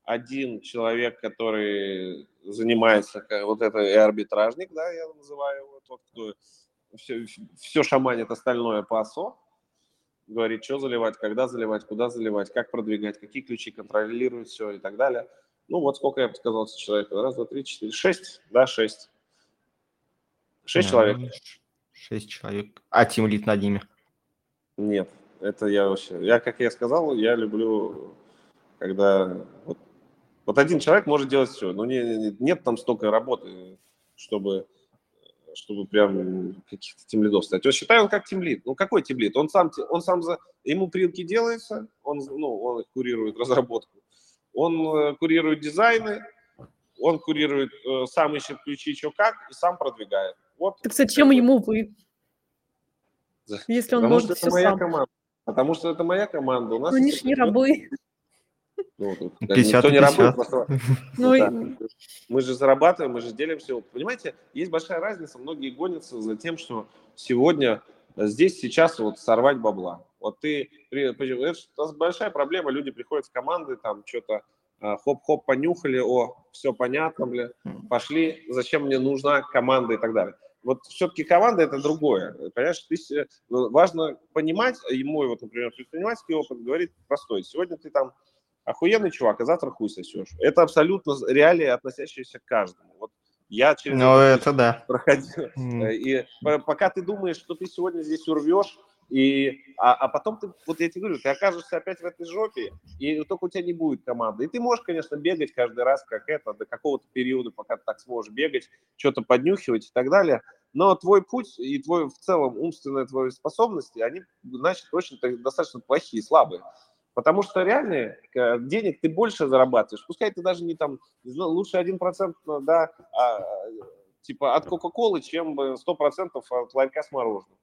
один человек, который занимается, вот это и арбитражник, да, я называю его, тот, кто все, все шаманит остальное по ОСО, говорит, что заливать, когда заливать, куда заливать, как продвигать, какие ключи контролируют все и так далее. Ну, вот сколько я бы сказал человек. Раз, два, три, четыре, шесть. Да, шесть. Шесть а, человек. Шесть человек. А тимлит над ними? Нет, это я вообще... Я, как я сказал, я люблю, когда... Вот, вот один человек может делать все, но не, нет там столько работы, чтобы чтобы прям каких-то тимлидов стать. Вот считаю он как тимлид. Ну, какой тимлид? Он сам, он сам за... Ему прилки делаются, он, ну, он курирует разработку, он э, курирует дизайны, он курирует, э, сам ищет ключи, что как, и сам продвигает. Вот. Так зачем ему вы? Если он Потому может что это моя сам. команда. Потому что это моя команда. У нас ну, они же не рабы. Ну, тут, 50 никто не работает, просто... Ну, да. Мы же зарабатываем, мы же делимся. Понимаете, есть большая разница. Многие гонятся за тем, что сегодня, здесь, сейчас вот сорвать бабла. Вот ты, это большая проблема, люди приходят с команды, там что-то а, хоп-хоп понюхали, о, все понятно, бля, пошли, зачем мне нужна команда и так далее. Вот все-таки команда это другое. Понимаешь, ты, ну, важно понимать, и мой вот, например, предпринимательский опыт говорит простой. Сегодня ты там охуенный чувак, а завтра хуй сосешь. Это абсолютно реалии, относящиеся к каждому. Вот я через ну, это да. проходил. Mm. И пока ты думаешь, что ты сегодня здесь урвешь, и, а, а потом ты, вот я тебе говорю, ты окажешься опять в этой жопе, и только у тебя не будет команды. И ты можешь, конечно, бегать каждый раз, как это, до какого-то периода, пока ты так сможешь бегать, что-то поднюхивать и так далее. Но твой путь и твой в целом умственные твои способности, они, значит, очень достаточно плохие, слабые. Потому что реально э, денег ты больше зарабатываешь. Пускай ты даже не там, лучше 1% э, да, а, типа от Кока-Колы, чем 100% от ларька с мороженым.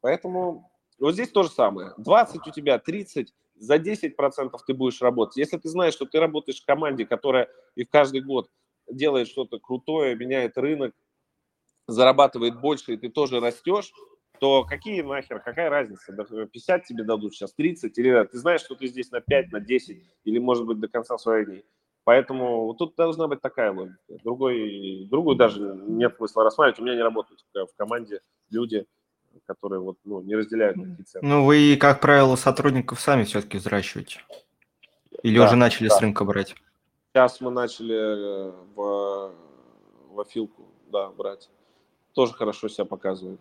Поэтому вот здесь то же самое. 20 у тебя, 30, за 10% ты будешь работать. Если ты знаешь, что ты работаешь в команде, которая и в каждый год делает что-то крутое, меняет рынок, зарабатывает больше, и ты тоже растешь, то какие нахер, какая разница? 50 тебе дадут сейчас, 30 или ты знаешь, что ты здесь на 5, на 10 или, может быть, до конца своих дней. Поэтому вот тут должна быть такая логика. Другой, другую даже нет смысла рассматривать. У меня не работают в команде люди, которые вот, ну, не разделяют такие ценности. Ну, вы, как правило, сотрудников сами все-таки взращиваете? Или да, уже начали да. с рынка брать? Сейчас мы начали э, в, в Афилку, да, брать. Тоже хорошо себя показывает.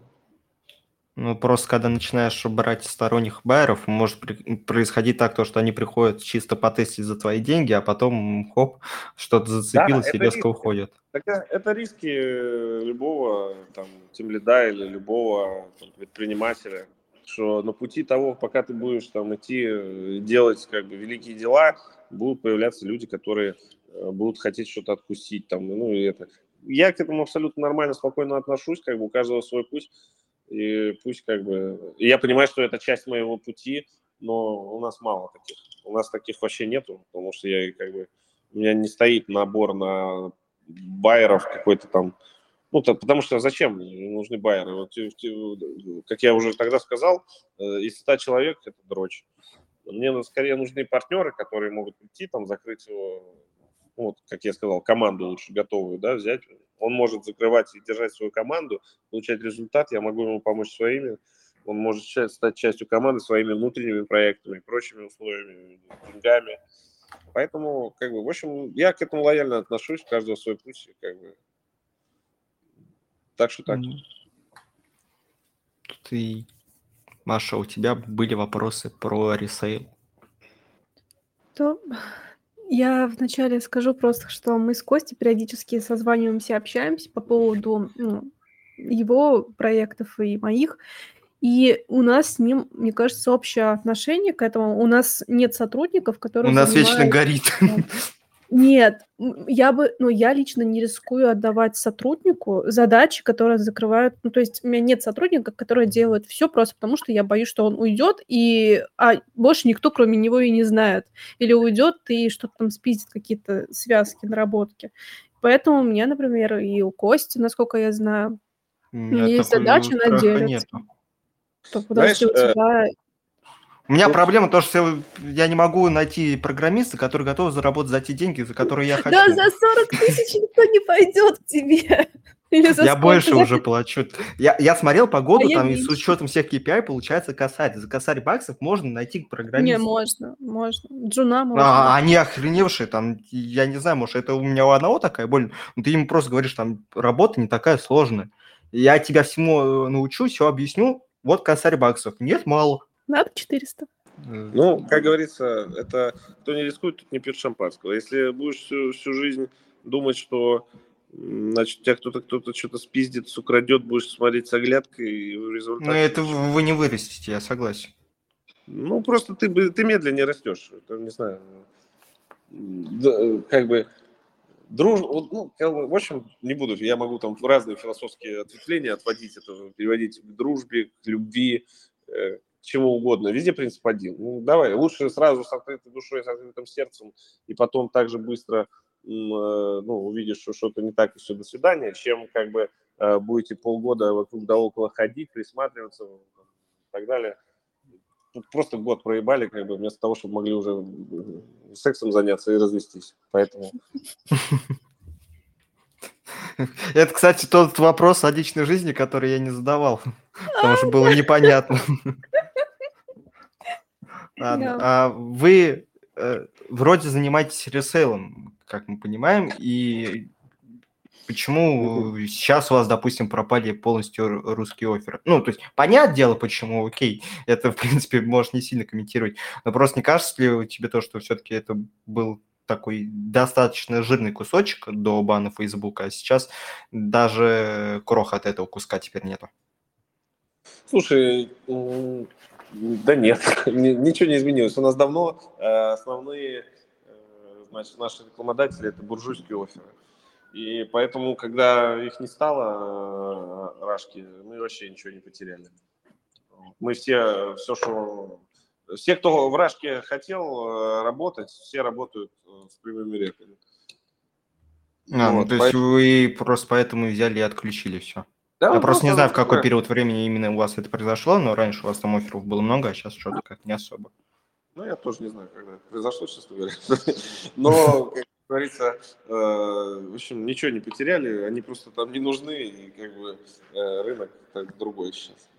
Ну, просто когда начинаешь брать сторонних байеров, может происходить так, то, что они приходят чисто потестить за твои деньги, а потом, хоп, что-то зацепилось да, и резко риски. уходят. Это, это риски э, любого там тимлида или любого там, предпринимателя, что на пути того, пока ты будешь там идти э, делать как бы великие дела, будут появляться люди, которые э, будут хотеть что-то откусить там, ну и это. Я к этому абсолютно нормально, спокойно отношусь, как бы у каждого свой путь и пусть как бы... Я понимаю, что это часть моего пути, но у нас мало таких. У нас таких вообще нету, потому что я как бы... У меня не стоит набор на байеров какой-то там... Ну, то, потому что зачем нужны байеры? Вот, как я уже тогда сказал, э, из 100 человек это дрочь. Мне скорее нужны партнеры, которые могут прийти, там, закрыть его, вот, как я сказал, команду лучше готовую, да, взять, он может закрывать и держать свою команду, получать результат, я могу ему помочь своими, он может стать частью команды своими внутренними проектами, прочими условиями, деньгами. Поэтому, как бы, в общем, я к этому лояльно отношусь, у каждого свой путь, как бы. Так что так. Ты, Маша, у тебя были вопросы про ресейл? То я вначале скажу просто, что мы с Костей периодически созваниваемся, общаемся по поводу ну, его проектов и моих. И у нас с ним, мне кажется, общее отношение к этому. У нас нет сотрудников, которые... У нас занимают... вечно горит. Нет, я бы, ну, я лично не рискую отдавать сотруднику задачи, которые закрывают, ну, то есть у меня нет сотрудника, который делает все просто потому, что я боюсь, что он уйдет, и а больше никто, кроме него, и не знает. Или уйдет и что-то там спиздит, какие-то связки, наработки. Поэтому у меня, например, и у Кости, насколько я знаю, есть задача на делиться. Потому что у э, тебя у меня проблема то, что я не могу найти программиста, который готов заработать за те деньги, за которые я хочу. Да, за 40 тысяч никто не пойдет к тебе. я больше уже плачу. Я, я смотрел погоду, а там и с учетом всех KPI получается косарь. За косарь баксов можно найти программиста. Не, можно, можно. Джуна можно. А, они охреневшие, там, я не знаю, может, это у меня у одного такая боль, но ты ему просто говоришь, там, работа не такая сложная. Я тебя всему э, научу, все объясню, вот косарь баксов. Нет, мало. Надо 400. Ну, как говорится, это кто не рискует, тот не пьет шампанского. Если будешь всю, всю жизнь думать, что значит, тебя кто-то кто-то что-то спиздит, украдет, будешь смотреть с оглядкой, и в результате... Ну, это вы не вырастете, я согласен. Ну, просто ты, ты медленнее растешь. Это, не знаю, как бы друж... ну, в общем, не буду, я могу там разные философские ответвления отводить, это переводить к дружбе, к любви, э, чего угодно. Везде принцип один. Ну, давай, лучше сразу с открытой душой, с открытым сердцем, и потом так же быстро э, ну, увидишь, что что-то не так, и все, до свидания, чем как бы э, будете полгода вокруг да около ходить, присматриваться и так далее. Тут просто год проебали, как бы, вместо того, чтобы могли уже сексом заняться и развестись. Поэтому... Это, кстати, тот вопрос о личной жизни, который я не задавал, потому что было непонятно. Ладно. А вы э, вроде занимаетесь ресейлом, как мы понимаем, и почему сейчас у вас, допустим, пропали полностью русские оферы? Ну, то есть, понятное дело, почему, окей, это, в принципе, можешь не сильно комментировать, но просто не кажется ли тебе то, что все-таки это был такой достаточно жирный кусочек до бана Фейсбука, а сейчас даже кроха от этого куска теперь нету? Слушай, да нет, ничего не изменилось. У нас давно э, основные э, значит, наши рекламодатели – это буржуйские оферы. И поэтому, когда их не стало, э, Рашки, мы вообще ничего не потеряли. Мы все, все, что... Все, кто в Рашке хотел работать, все работают с прямыми реками. А, ну, вот, ну, то есть поэтому... вы просто поэтому взяли и отключили все. Да, Я просто не знаю, в какой период времени именно у вас это произошло, но раньше у вас там офферов было много, а сейчас что-то как не особо. Ну, я тоже не знаю, когда это произошло, честно говоря. Но, как говорится, э, в общем, ничего не потеряли, они просто там не нужны, и как бы э, рынок так другой сейчас.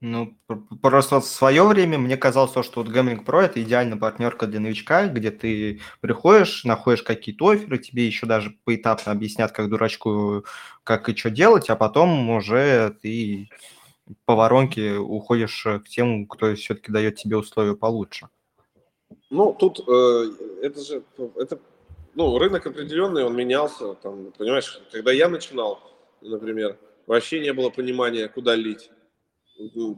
Ну, просто в свое время мне казалось, что вот Gambling Pro это идеальная партнерка для новичка, где ты приходишь, находишь какие-то оферы, тебе еще даже поэтапно объяснят, как дурачку, как и что делать, а потом уже ты по воронке уходишь к тем, кто все-таки дает тебе условия получше. Ну, тут э, это же, это, ну, рынок определенный, он менялся, там, понимаешь, когда я начинал, например, вообще не было понимания, куда лить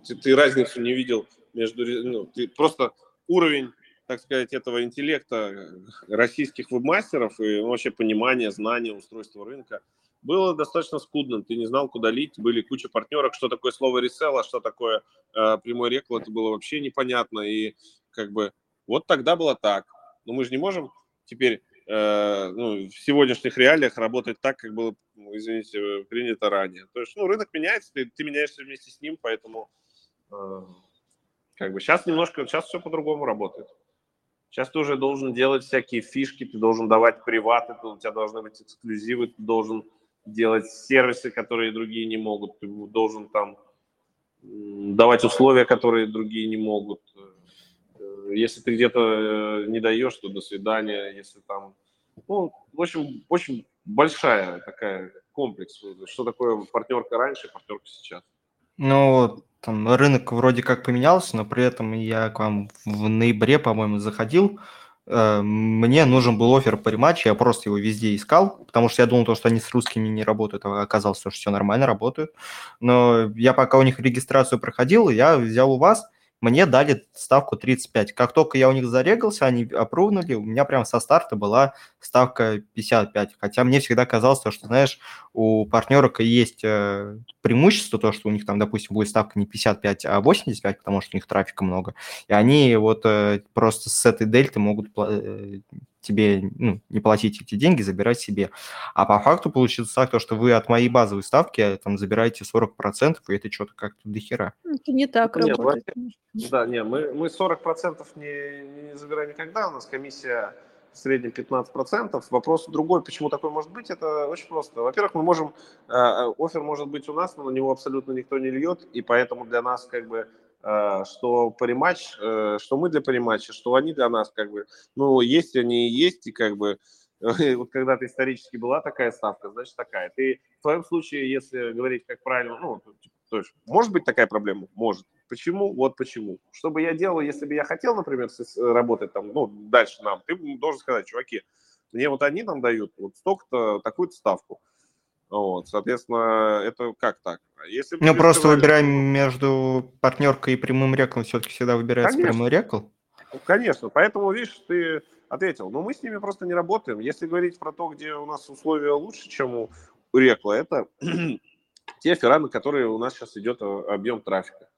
ты, ты разницу не видел между, ну, ты просто уровень, так сказать, этого интеллекта российских вебмастеров и вообще понимание, знание устройства рынка было достаточно скудным. Ты не знал, куда лить, были куча партнеров, что такое слово ресел, а что такое э, прямой рекл, это было вообще непонятно. И как бы вот тогда было так. Но мы же не можем теперь Э, ну, в сегодняшних реалиях работать так, как было, ну, извините, принято ранее. То есть, ну, рынок меняется, ты, ты меняешься вместе с ним, поэтому э, как бы сейчас немножко, сейчас все по-другому работает. Сейчас ты уже должен делать всякие фишки, ты должен давать приваты, у тебя должны быть эксклюзивы, ты должен делать сервисы, которые другие не могут, ты должен там давать условия, которые другие не могут. Если ты где-то э, не даешь, то до свидания. Если там, ну, в общем, очень большая такая комплекс. Что такое партнерка раньше, партнерка сейчас. Ну, там рынок вроде как поменялся, но при этом я к вам в ноябре, по-моему, заходил. Э, мне нужен был офер по рематчу, я просто его везде искал, потому что я думал, что они с русскими не работают, а оказалось, что все нормально работают. Но я пока у них регистрацию проходил, я взял у вас – мне дали ставку 35. Как только я у них зарегался, они опровнули, у меня прям со старта была ставка 55. Хотя мне всегда казалось, что, знаешь, у партнерок есть э, преимущество, то, что у них там, допустим, будет ставка не 55, а 85, потому что у них трафика много. И они вот э, просто с этой дельты могут э, тебе ну, не платить эти деньги, забирать себе. А по факту получится так, то, что вы от моей базовой ставки э, там забираете 40%, и это что-то как-то дохера. Это не так Нет, работает. Да, не, мы, мы 40% не, не забираем никогда, у нас комиссия в среднем 15%. Вопрос другой, почему такой может быть, это очень просто. Во-первых, мы можем, э, офер может быть у нас, но на него абсолютно никто не льет, и поэтому для нас как бы что париматч, э, что мы для париматча, что они для нас, как бы, ну, есть они и есть, и как бы, вот когда-то исторически была такая ставка, значит такая. Ты в твоем случае, если говорить как правильно, ну, то есть, может быть такая проблема? Может. Почему? Вот почему. Что бы я делал, если бы я хотел, например, работать там, ну, дальше нам, ты должен сказать, чуваки, мне вот они нам дают вот столько-то, такую-то ставку. Вот, соответственно, это как так? Если ну, просто сказали, выбираем между партнеркой и прямым реклом, все-таки всегда выбирается конечно. прямой рекл? Ну, конечно, поэтому, видишь, ты ответил. Но мы с ними просто не работаем. Если говорить про то, где у нас условия лучше, чем у рекла, это те на которые у нас сейчас идет а, объем трафика.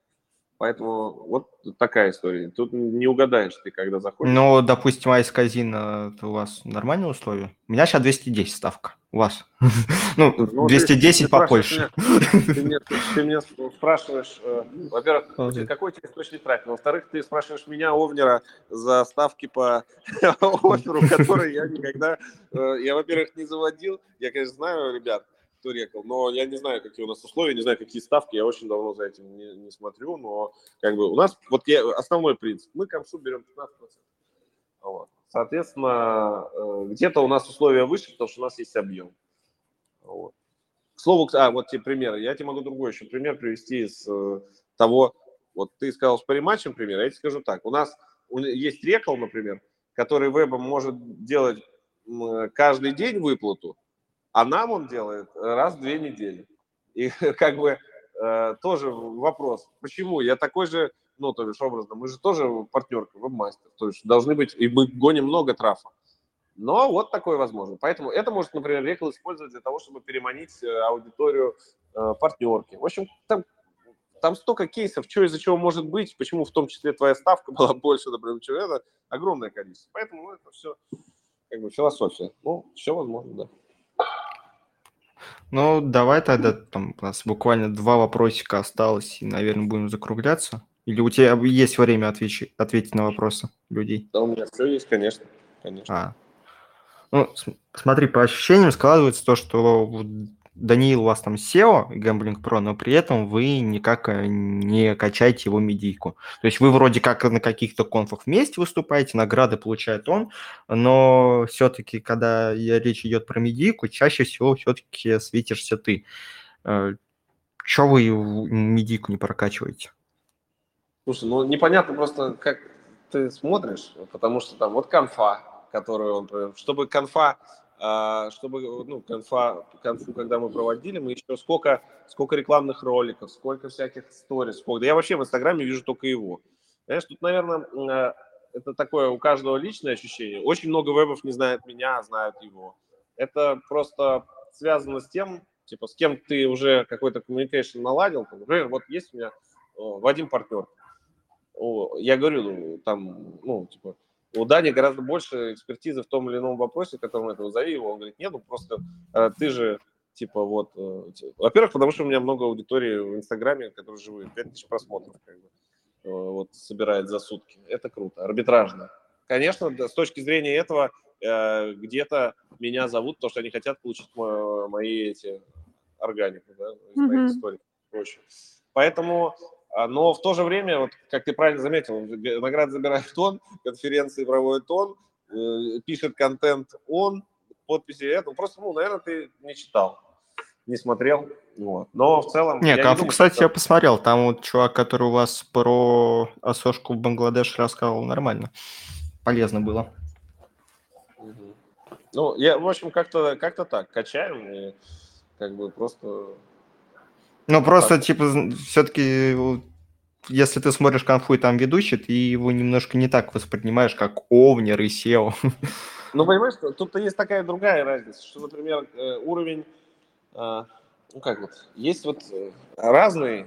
Поэтому вот такая история. Тут не угадаешь ты, когда заходишь. Ну, допустим, Айс Казино, у вас нормальные условия? У меня сейчас 210 ставка. У вас? Ну, 210 ну, по Польше. Ты меня спрашиваешь, э, во-первых, какой тебе источник трафика? Во-вторых, ты спрашиваешь меня, Овнера, за ставки по оферу, который я никогда, э, я, во-первых, не заводил. Я, конечно, знаю, ребят, кто рекал, но я не знаю, какие у нас условия, не знаю, какие ставки, я очень давно за этим не, не смотрю, но как бы у нас, вот я, основной принцип, мы комсу берем 15%. Вот. Соответственно, э, где-то у нас условия выше, потому что у нас есть объем. Вот. К слову, а, вот те примеры. Я тебе могу другой еще пример привести из э, того, вот ты сказал с париматчем пример, я тебе скажу так. У нас есть рекол, например, который вебом может делать каждый день выплату, а нам он делает раз в две недели. И как бы э, тоже вопрос, почему? Я такой же ну, то есть образно, мы же тоже партнерка, вебмастер, то есть должны быть, и мы гоним много трафа. Но вот такое возможно. Поэтому это может, например, Рекл использовать для того, чтобы переманить э, аудиторию э, партнерки. В общем, там, там столько кейсов, что из-за чего может быть, почему в том числе твоя ставка была больше, например, чем это, огромное количество. Поэтому ну, это все как бы философия. Ну, все возможно, да. Ну, давай тогда, там у нас буквально два вопросика осталось, и, наверное, будем закругляться. Или у тебя есть время отвечи, ответить на вопросы людей? Да, у меня все есть, конечно. конечно. А. Ну, смотри, по ощущениям складывается то, что Даниил у вас там SEO, Gambling Pro, но при этом вы никак э, не качаете его медийку. То есть вы вроде как на каких-то конфах вместе выступаете, награды получает он, но все-таки, когда речь идет про медийку, чаще всего все-таки светишься ты. Э, Чего вы медийку не прокачиваете? Слушай, ну непонятно просто, как ты смотришь, потому что там вот конфа, которую он... Чтобы конфа а, чтобы, ну, конфа, конфу, когда мы проводили, мы еще сколько, сколько рекламных роликов, сколько всяких сторис, сколько... Я вообще в Инстаграме вижу только его. Знаешь, тут, наверное, а, это такое у каждого личное ощущение. Очень много вебов не знают меня, а знают его. Это просто связано с тем, типа, с кем ты уже какой-то communication наладил. Например, вот есть у меня Вадим партнер. Я говорю, ну, там, ну, типа, у Дани гораздо больше экспертизы в том или ином вопросе, которому этого зови его. Он говорит, нет, ну просто э, ты же, типа, вот... Э, во-первых, потому что у меня много аудитории в Инстаграме, которые живые, 5000 просмотров, как бы, э, вот, собирает за сутки. Это круто, арбитражно. Конечно, с точки зрения этого, где-то меня зовут, потому что они хотят получить мои эти органику, да, из mm-hmm. моих историй. Поэтому а, но в то же время, вот, как ты правильно заметил, награды забирает он, конференции проводит он, э, пишет контент он, подписи это. Просто, ну, наверное, ты не читал, не смотрел. Вот. Но в целом... Не, Кафу, кстати, что... я посмотрел. Там вот чувак, который у вас про осошку в Бангладеш рассказывал, нормально. Полезно было. Ну, я, в общем, как-то как так. Качаем и как бы просто ну, просто, так. типа, все-таки, если ты смотришь конфу и там ведущий, ты его немножко не так воспринимаешь, как овнер и SEO. Ну, понимаешь, тут-то есть такая другая разница, что, например, э, уровень, а, ну, как вот, есть вот э, разный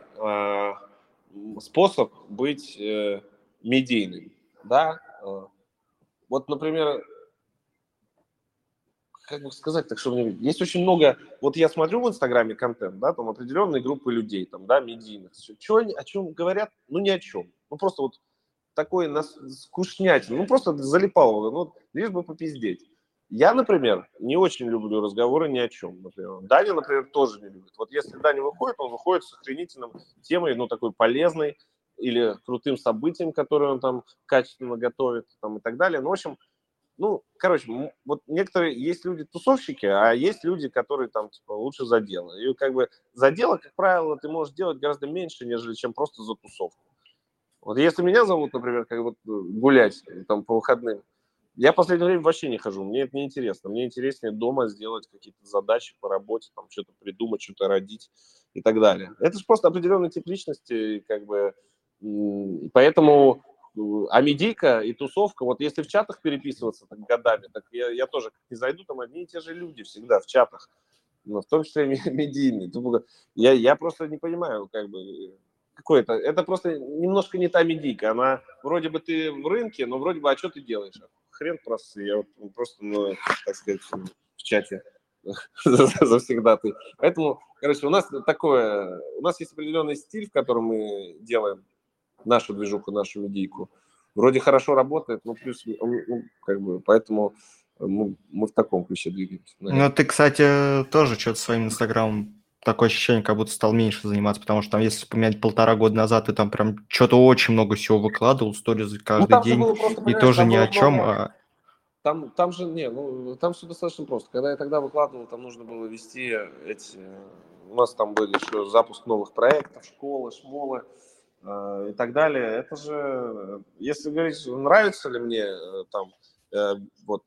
способ быть э, медийным, да, вот, например, как бы сказать, так что мне есть очень много, вот я смотрю в Инстаграме контент, да, там определенные группы людей, там, да, медийных, что они, о чем говорят, ну, ни о чем, ну, просто вот такой нас скучнятин, ну, просто залипал, ну, лишь бы попиздеть. Я, например, не очень люблю разговоры ни о чем, например. Даня, например, тоже не любит. Вот если Даня выходит, он выходит с охренительным темой, ну, такой полезной, или крутым событием, которое он там качественно готовит, там, и так далее. Ну, в общем, ну, короче, вот некоторые, есть люди-тусовщики, а есть люди, которые там, типа, лучше за дело. И как бы за дело, как правило, ты можешь делать гораздо меньше, нежели чем просто за тусовку. Вот если меня зовут, например, как вот э, гулять э, там по выходным, я в последнее время вообще не хожу, мне это не интересно. Мне интереснее дома сделать какие-то задачи по работе, там что-то придумать, что-то родить и так далее. Это же просто определенный тип личности, как бы, поэтому а медийка и тусовка, вот если в чатах переписываться так годами, так я, я тоже как не зайду, там одни и те же люди всегда в чатах, но в том числе медийные. Я, я просто не понимаю, как бы, какой это, это просто немножко не та медийка, она вроде бы ты в рынке, но вроде бы, а что ты делаешь? Хрен просто, я вот просто, ну, так сказать, в чате завсегда ты. Поэтому, короче, у нас такое, у нас есть определенный стиль, в котором мы делаем нашу движуху, нашу медийку. Вроде хорошо работает, но плюс, ну, как бы, поэтому мы, мы в таком ключе двигаемся. Наверное. Ну, ты, кстати, тоже что-то своим инстаграмом такое ощущение, как будто стал меньше заниматься, потому что там, если вспоминать полтора года назад, ты там прям что-то очень много всего выкладывал, сториз каждый ну, день, просто, и тоже ни о чем, много... а... Там, там же, не, ну, там все достаточно просто. Когда я тогда выкладывал, там нужно было вести эти... У нас там были еще запуск новых проектов, школы, шмолы. Э, и так далее. Это же, если говорить, нравится ли мне э, там, э, вот,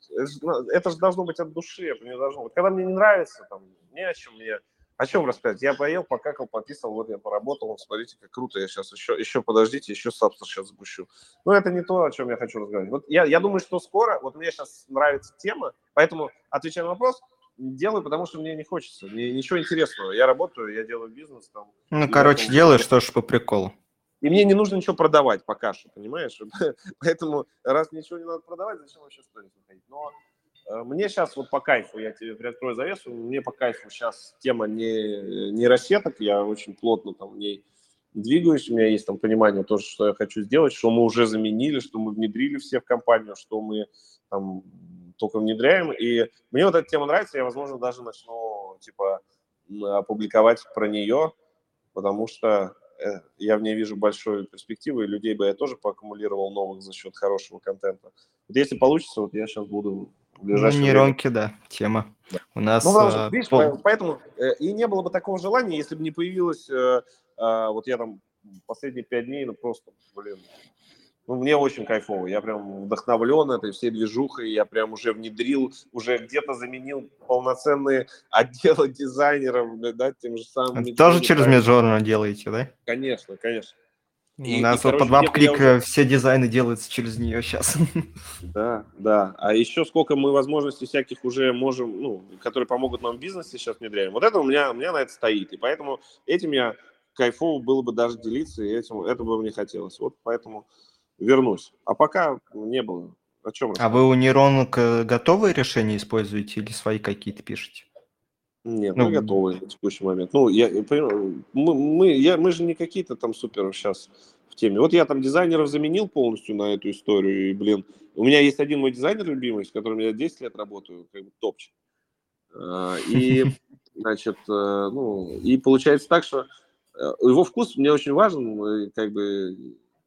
это же должно быть от души, это не должно быть. Когда мне не нравится, там, не о чем мне, о чем рассказать. Я поел, покакал, пописал, вот я поработал, смотрите, как круто, я сейчас еще, еще подождите, еще сабстер сейчас запущу. Но это не то, о чем я хочу разговаривать. Вот я, я думаю, что скоро, вот мне сейчас нравится тема, поэтому, отвечая на вопрос, делаю, потому что мне не хочется, мне ничего интересного. Я работаю, я делаю бизнес. Там, ну, короче, делаешь что ж по приколу. И мне не нужно ничего продавать пока что, понимаешь? Поэтому раз ничего не надо продавать, зачем вообще сторис выходить? Но Э, мне сейчас вот по кайфу, я тебе приоткрою завесу, мне по кайфу сейчас тема не нейросеток, я очень плотно там в ней двигаюсь, у меня есть там понимание тоже, что я хочу сделать, что мы уже заменили, что мы внедрили все в компанию, что мы там только внедряем, и мне вот эта тема нравится, я, возможно, даже начну, типа, опубликовать про нее, потому что я в ней вижу большую перспективу, и людей бы я тоже поаккумулировал новых за счет хорошего контента. Вот если получится, вот я сейчас буду в Ну, нейронки, да, тема. Да. У нас... Ну, потому что, видишь, пол... поэтому э, и не было бы такого желания, если бы не появилось, э, э, вот я там последние пять дней, ну, просто, блин, ну, мне очень кайфово. Я прям вдохновлен этой всей движухой. Я прям уже внедрил, уже где-то заменил полноценные отделы дизайнеров, да, тем же самым. Это тоже через Midjourney делаете, да? Конечно, конечно. И, У нас и, вот под wap-click уже... все дизайны делаются через нее сейчас. Да, да. А еще сколько мы возможностей всяких уже можем, ну, которые помогут нам в бизнесе сейчас внедряем. Вот это у меня, у меня на это стоит. И поэтому этим я кайфово было бы даже делиться, и этим, это бы мне хотелось. Вот поэтому вернусь. А пока не было. О чем А вы у нейронок э, готовые решения используете или свои какие-то пишете? Нет, ну, мы готовы на текущий момент. Ну, я, мы, мы, я, мы же не какие-то там супер сейчас в теме. Вот я там дизайнеров заменил полностью на эту историю, и, блин, у меня есть один мой дизайнер любимый, с которым я 10 лет работаю, как бы топчик. А, и, значит, э, ну, и получается так, что э, его вкус мне очень важен, как бы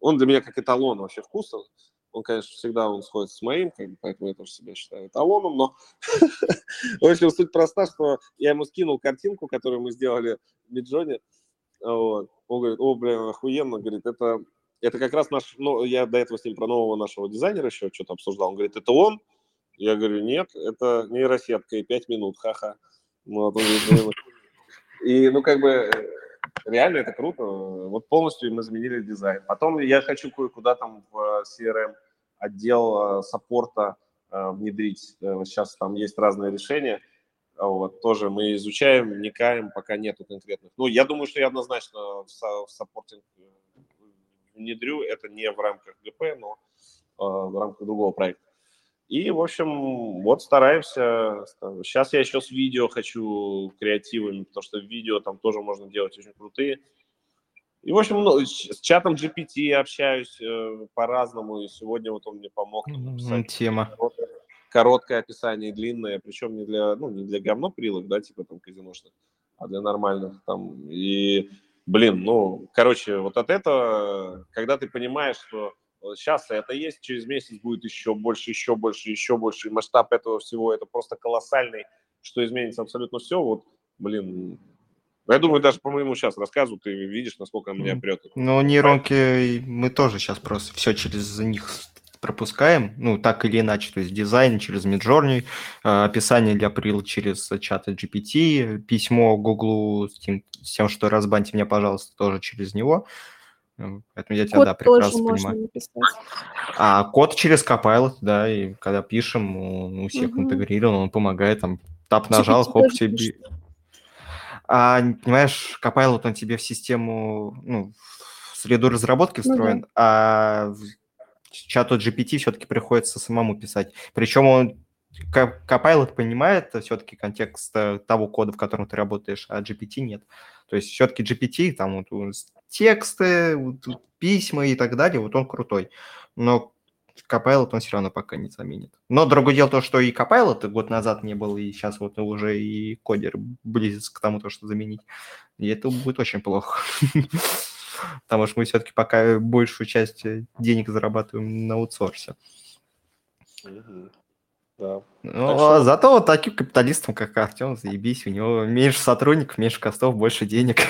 он для меня как эталон вообще вкуса. Он, конечно, всегда он сходит с моим, как бы, поэтому я тоже себя считаю эталоном, но в общем, суть проста, что я ему скинул картинку, которую мы сделали в Миджоне, вот. Он говорит, о, блин, охуенно, говорит, это, это как раз наш, ну, я до этого с ним про нового нашего дизайнера еще что-то обсуждал, он говорит, это он? Я говорю, нет, это нейросетка, и пять минут, ха-ха. Вот, он говорит, и, ну, как бы, реально это круто. Вот полностью мы изменили дизайн. Потом я хочу кое-куда там в CRM отдел э, саппорта э, внедрить. Сейчас э, там есть разные решения. Вот, тоже мы изучаем, вникаем, пока нету конкретных. Ну, я думаю, что я однозначно в саппортинг внедрю. Это не в рамках ГП, но в рамках другого проекта. И, в общем, вот стараемся. Сейчас я еще с видео хочу креативами, потому что видео там тоже можно делать очень крутые. И, в общем, ну, с чатом GPT общаюсь э, по-разному, и сегодня вот он мне помог написать Тема. Короткое, короткое описание, длинное, причем не для, ну, не для говноприлок, да, типа там казиношных, а для нормальных там. И, блин, ну, короче, вот от этого, когда ты понимаешь, что Сейчас это есть, через месяц будет еще больше, еще больше, еще больше. И масштаб этого всего это просто колоссальный, что изменится абсолютно все. Вот, блин, я думаю, даже по моему сейчас рассказу ты видишь, насколько меня прет. Ну, нейронки мы тоже сейчас просто все через них пропускаем, ну, так или иначе, то есть дизайн через Midjourney, э, описание для April через чаты GPT, письмо Google с тем, с тем, что разбаньте меня, пожалуйста, тоже через него. Поэтому я тебя, код да, прекрасно понимаю. А код через Copilot, да, и когда пишем, он у всех угу. интегрирован, он помогает, там, тап нажал, хоп, тебе... А, понимаешь, Copilot, он тебе в систему, ну, в среду разработки встроен, ну, да. а чату GPT все-таки приходится самому писать. Причем он Copilot понимает все-таки контекст э, того кода, в котором ты работаешь, а GPT нет. То есть все-таки GPT, там вот тексты, вот, письма и так далее, вот он крутой. Но Copilot он все равно пока не заменит. Но другое дело то, что и Copilot год назад не был, и сейчас вот уже и кодер близится к тому, то, что заменить. И это будет очень плохо. Потому что мы все-таки пока большую часть денег зарабатываем на аутсорсе. Да. Ну, что... а зато вот таким капиталистам, как Артем, заебись, у него меньше сотрудников, меньше костов, больше денег.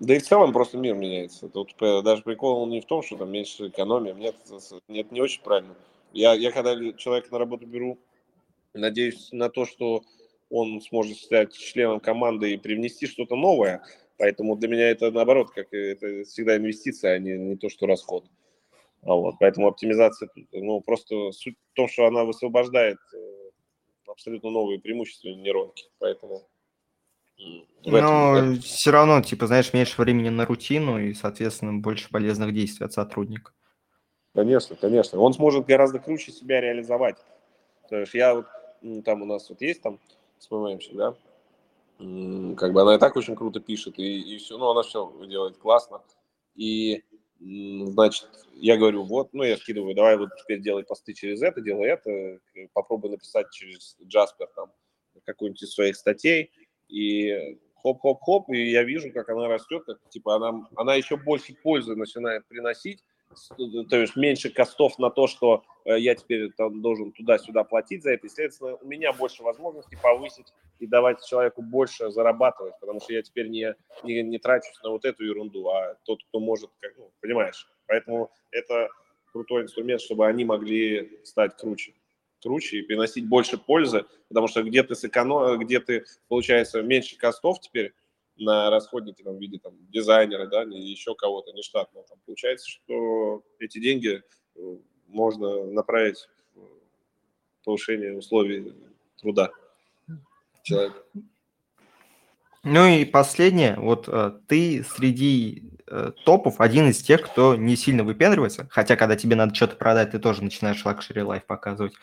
Да и в целом просто мир меняется. Тут даже прикол не в том, что там меньше экономия. Нет, нет, не очень правильно. Я, я когда человека на работу беру, надеюсь на то, что он сможет стать членом команды и привнести что-то новое. Поэтому для меня это наоборот, как это всегда инвестиция, а не, не то, что расход. А вот, поэтому оптимизация, ну, просто суть в том, что она высвобождает э, абсолютно новые преимущества нейронки. Поэтому но все равно, типа, знаешь, меньше времени на рутину и, соответственно, больше полезных действий от сотрудника. Конечно, конечно. Он сможет гораздо круче себя реализовать. То есть я вот, там у нас вот есть там СПММщик, да, как бы она и так очень круто пишет, и, и все, ну, она все делает классно. И, значит, я говорю, вот, ну, я скидываю, давай вот теперь делай посты через это, делай это, попробуй написать через Jasper там какую-нибудь из своих статей, и хоп-хоп-хоп, и я вижу, как она растет, как, типа она, она еще больше пользы начинает приносить, то есть меньше костов на то, что э, я теперь там, должен туда-сюда платить за это, и, следовательно, у меня больше возможностей повысить и давать человеку больше зарабатывать, потому что я теперь не, не, не трачусь на вот эту ерунду, а тот, кто может, как, ну, понимаешь. Поэтому это крутой инструмент, чтобы они могли стать круче круче и приносить больше пользы, потому что где ты сэконом, где ты, получается, меньше костов теперь на расходники там, в виде там, дизайнера, да, еще кого-то, не штатного. Там, получается, что эти деньги э, можно направить в повышение условий труда человека. Ну и последнее, вот э, ты среди э, топов один из тех, кто не сильно выпендривается, хотя когда тебе надо что-то продать, ты тоже начинаешь luxury life показывать.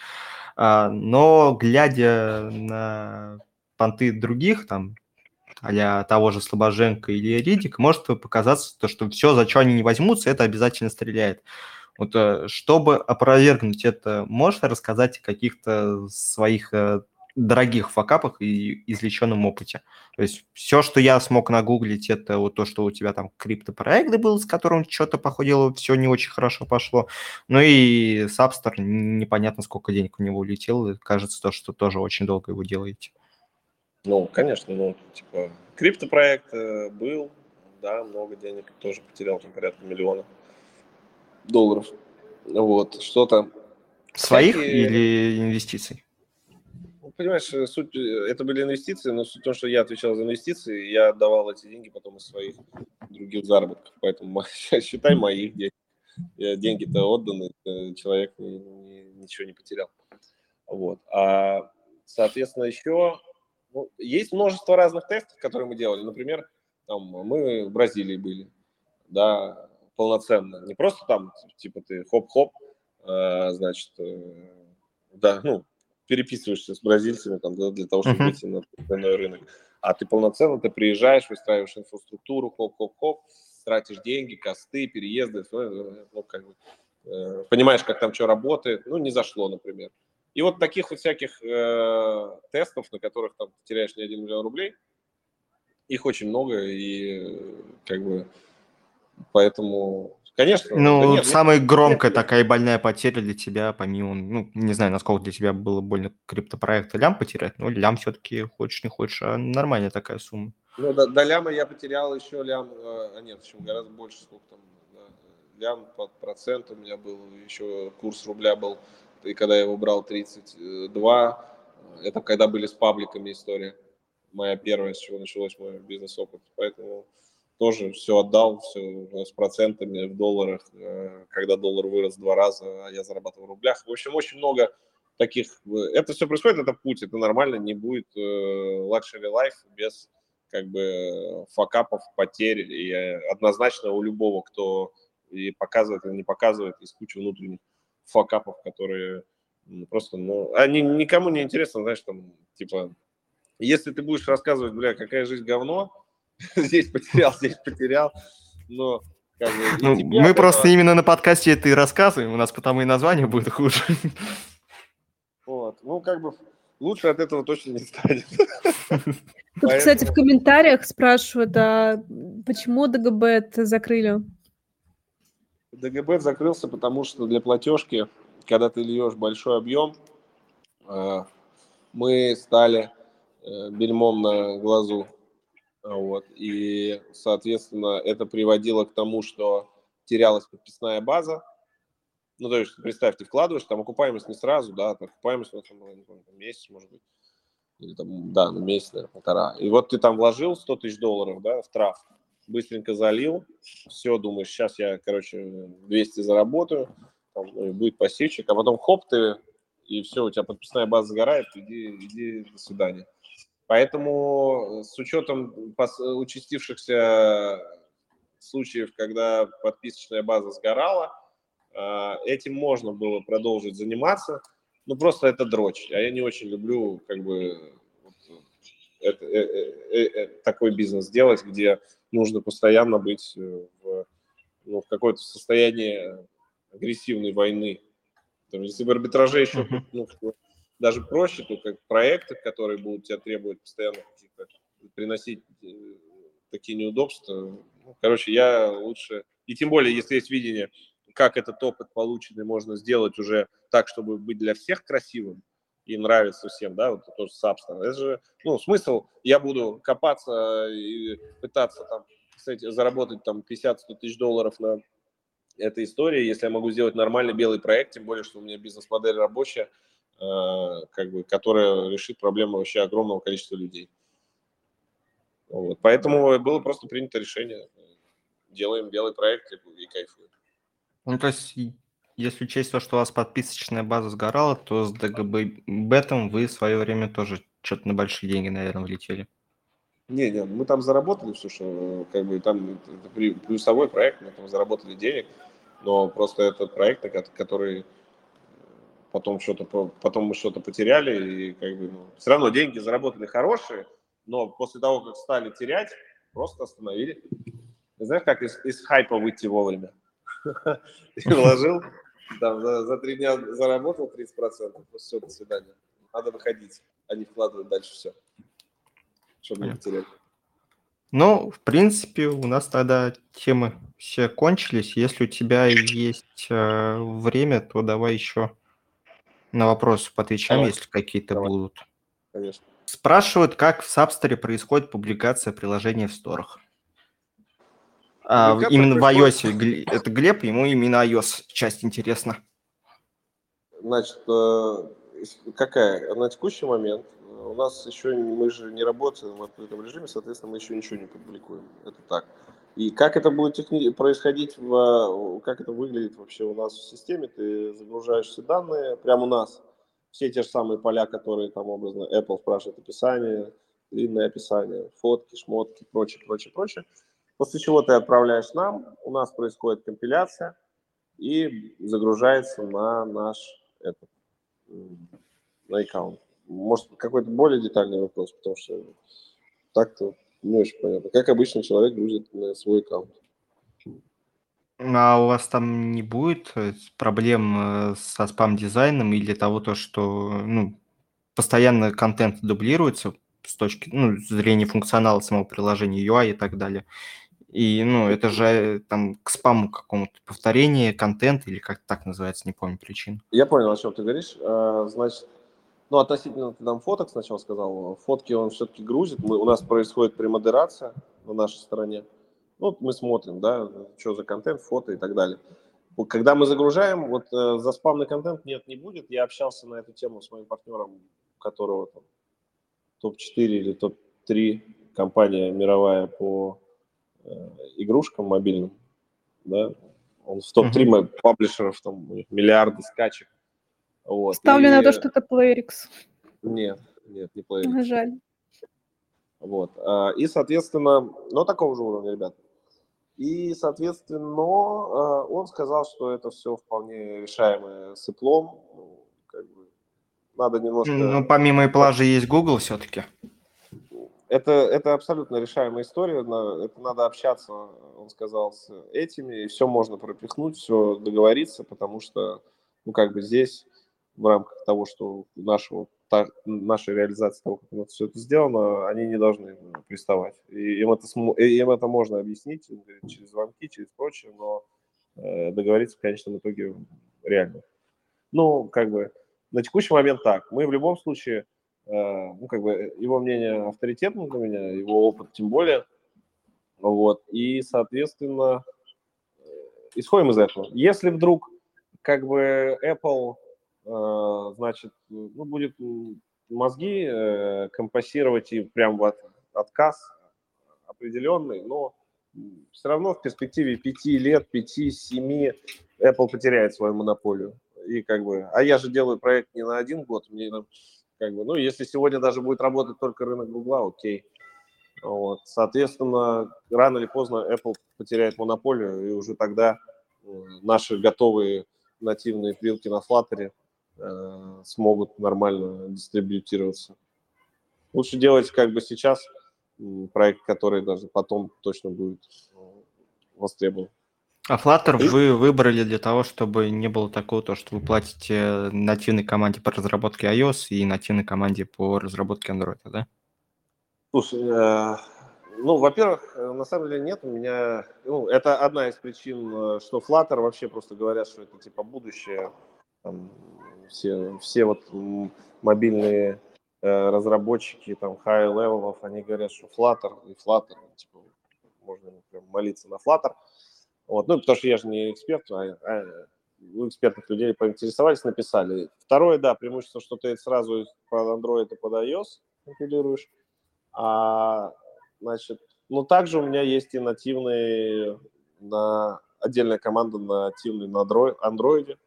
А, но глядя на понты других, там, а того же Слобоженко или Ридик, может показаться, то, что все, за что они не возьмутся, это обязательно стреляет. Вот э, чтобы опровергнуть это, можешь рассказать о каких-то своих э, дорогих факапах и извлеченном опыте. То есть все, что я смог нагуглить, это вот то, что у тебя там криптопроект был, с которым что-то, походило, все не очень хорошо пошло. Ну и Сабстар, непонятно, сколько денег у него улетело. Кажется, то, что тоже очень долго его делаете. Ну, конечно, ну, типа, криптопроект э, был, да, много денег, тоже потерял там порядка миллиона долларов. Вот, что-то... Своих Всякие... или инвестиций? понимаешь, э, суть, э, это были инвестиции, но суть в том, что я отвечал за инвестиции, я отдавал эти деньги потом из своих других заработков, поэтому считай моих денег. Деньги-то отданы, человек ни, ни, ничего не потерял. Вот. А, соответственно, еще ну, есть множество разных тестов, которые мы делали. Например, там, мы в Бразилии были, да, полноценно. Не просто там, типа, ты хоп-хоп, э, значит, э, да, ну, переписываешься с бразильцами там, да, для того, чтобы uh-huh. выйти на остальной рынок. А ты полноценно, ты приезжаешь, выстраиваешь инфраструктуру, хоп-хоп-хоп, тратишь деньги, косты, переезды, ну, как бы, э, понимаешь, как там что работает, ну, не зашло, например. И вот таких вот всяких э, тестов, на которых там теряешь не один миллион рублей, их очень много, и как бы поэтому Конечно. Ну, нет, самая нет, громкая нет, такая больная потеря для тебя, помимо, ну, не знаю, насколько для тебя было больно криптопроекта лям потерять, но лям все-таки хочешь, не хочешь, а нормальная такая сумма. Ну, до, до ляма я потерял еще лям, э, а нет, еще гораздо больше, сколько там, да, лям под процент у меня был, еще курс рубля был, и когда я его брал 32, это когда были с пабликами история, моя первая, с чего началось мой бизнес-опыт, поэтому тоже все отдал, все с процентами в долларах, э, когда доллар вырос два раза, а я зарабатывал в рублях. В общем, очень много таких... Э, это все происходит, это путь, это нормально, не будет э, luxury life без как бы факапов, потерь. И однозначно у любого, кто и показывает, или не показывает, есть куча внутренних факапов, которые просто, ну, они никому не интересно, знаешь, там, типа, если ты будешь рассказывать, бля, какая жизнь говно, здесь потерял, здесь потерял. Но как бы, ну, мы это... просто именно на подкасте это и рассказываем, у нас потому и название будет хуже. Вот, ну как бы лучше от этого точно не станет. Тут, Поэтому... кстати, в комментариях спрашивают, а почему ДГБ закрыли? ДГБ закрылся, потому что для платежки, когда ты льешь большой объем, э, мы стали э, бельмом на глазу вот. И, соответственно, это приводило к тому, что терялась подписная база. Ну, то есть, представь, ты вкладываешь, там окупаемость не сразу, да, там окупаемость, ну, там, не помню, там, месяц, может быть, или там, да, ну, месяц, наверное, полтора. И вот ты там вложил 100 тысяч долларов, да, в трав, быстренько залил, все, думаешь, сейчас я, короче, 200 заработаю, там, ну, будет пассивчик, а потом хоп, ты, и все, у тебя подписная база сгорает, иди, иди, до свидания. Поэтому с учетом участившихся случаев, когда подписочная база сгорала, э, этим можно было продолжить заниматься. ну, просто это дрочь. А я не очень люблю, как бы, это, э, э, э, такой бизнес делать, где нужно постоянно быть в, ну, в какое-то состоянии агрессивной войны. Если в арбитраже еще ну, даже проще, то как проекты, которые будут тебя требовать постоянно каких-то, приносить такие неудобства. Ну, короче, я лучше... И тем более, если есть видение, как этот опыт полученный можно сделать уже так, чтобы быть для всех красивым, и нравится всем, да, вот тоже Substance. Это же, ну, смысл, я буду копаться и пытаться там, кстати, заработать там 50-100 тысяч долларов на этой истории, если я могу сделать нормальный белый проект, тем более, что у меня бизнес-модель рабочая, э, как бы, которая решит проблему вообще огромного количества людей. Вот. Поэтому было просто принято решение, делаем белый проект и, и кайфуем. Ну, то есть если учесть то, что у вас подписочная база сгорала, то с ДГБ бетом вы в свое время тоже что-то на большие деньги, наверное, влетели. Не, не, мы там заработали все, что как бы там плюсовой проект, мы там заработали денег, но просто этот проект, который потом что-то потом мы что-то потеряли и как бы ну, все равно деньги заработали хорошие, но после того как стали терять, просто остановили. Знаешь, как из, из хайпа выйти вовремя? И вложил там, за, за три дня заработал 30%, ну все, до свидания. Надо выходить, а не вкладывать дальше все, чтобы не потерять. Ну, в принципе, у нас тогда темы все кончились. Если у тебя есть э, время, то давай еще на вопросы поотвечаем, давай. если какие-то будут. Конечно. Спрашивают, как в Сабстере происходит публикация приложения в сторах. А, именно в iOS. Это Глеб, ему именно iOS часть интересна. Значит, э, какая? На текущий момент у нас еще, мы же не работаем в открытом режиме, соответственно, мы еще ничего не публикуем. Это так. И как это будет техни- происходить, в, как это выглядит вообще у нас в системе, ты загружаешь все данные прямо у нас, все те же самые поля, которые там образно Apple спрашивает описание, длинное описание, фотки, шмотки, прочее, прочее, прочее. После чего ты отправляешь нам, у нас происходит компиляция и загружается на наш этот, на аккаунт. Может, какой-то более детальный вопрос, потому что так-то не очень понятно. Как обычно человек грузит на свой аккаунт. А у вас там не будет э, проблем э, со спам-дизайном или того, то, что ну, постоянно контент дублируется с точки ну, зрения функционала самого приложения, UI и так далее? И, ну, это же э, там к спаму какому-то повторение контента или как так называется, не помню причин. Я понял, о чем ты говоришь. А, значит, ну, относительно ты нам фоток сначала сказал, фотки он все-таки грузит. Мы, у нас происходит премодерация на нашей стороне. Ну, мы смотрим, да, что за контент, фото и так далее. Когда мы загружаем, вот э, за спамный контент нет, не будет. Я общался на эту тему с моим партнером, которого там топ-4 или топ-3 компания мировая по игрушкам мобильным, да, он в топ-3 uh-huh. паблишеров, там миллиарды скачек. Вот. Ставлю и... на то, что это PlayerX. Нет, нет, не PlayerX. Жаль. Вот. А, и, соответственно, ну, такого же уровня, ребят. И, соответственно, а, он сказал, что это все вполне решаемое с Apple. Ну, как бы, надо немножко... Ну, помимо Apple же есть Google все-таки это, это абсолютно решаемая история, это надо общаться, он сказал, с этими, и все можно пропихнуть, все договориться, потому что, ну, как бы здесь в рамках того, что нашего, та, нашей реализации того, как у нас все это сделано, они не должны приставать. И им это, им это можно объяснить через звонки, через прочее, но э, договориться в конечном итоге реально. Ну, как бы на текущий момент так. Мы в любом случае ну, как бы его мнение авторитетно для меня, его опыт тем более. Вот, и, соответственно, э, исходим из этого. Если вдруг, как бы, Apple, э, значит, ну, будет мозги компасировать и прям вот отказ определенный, но все равно в перспективе 5 лет, 5-7 Apple потеряет свою монополию. И как бы, а я же делаю проект не на один год, мне как бы, ну, если сегодня даже будет работать только рынок Гугла, окей. Вот. Соответственно, рано или поздно Apple потеряет монополию, и уже тогда наши готовые нативные плилки на Flutter э, смогут нормально дистрибьютироваться. Лучше делать как бы сейчас проект, который даже потом точно будет э, востребован. А Flutter и... вы выбрали для того, чтобы не было такого, то, что вы платите нативной команде по разработке iOS и нативной команде по разработке Android, да? Слушай, э, ну, во-первых, э, на самом деле нет у меня... Ну, это одна из причин, э, что Flutter вообще просто говорят, что это типа будущее. Там, все, все вот мобильные э, разработчики, там, high-level ов, они говорят, что Flutter и Flutter, типа, можно прям молиться на Flutter. Вот, ну, потому что я же не эксперт, а, а у экспертных людей поинтересовались, написали. Второе, да, преимущество, что ты сразу под Android и под iOS компилируешь. А, значит, ну, также у меня есть и нативные, на, отдельная команда нативный на Android,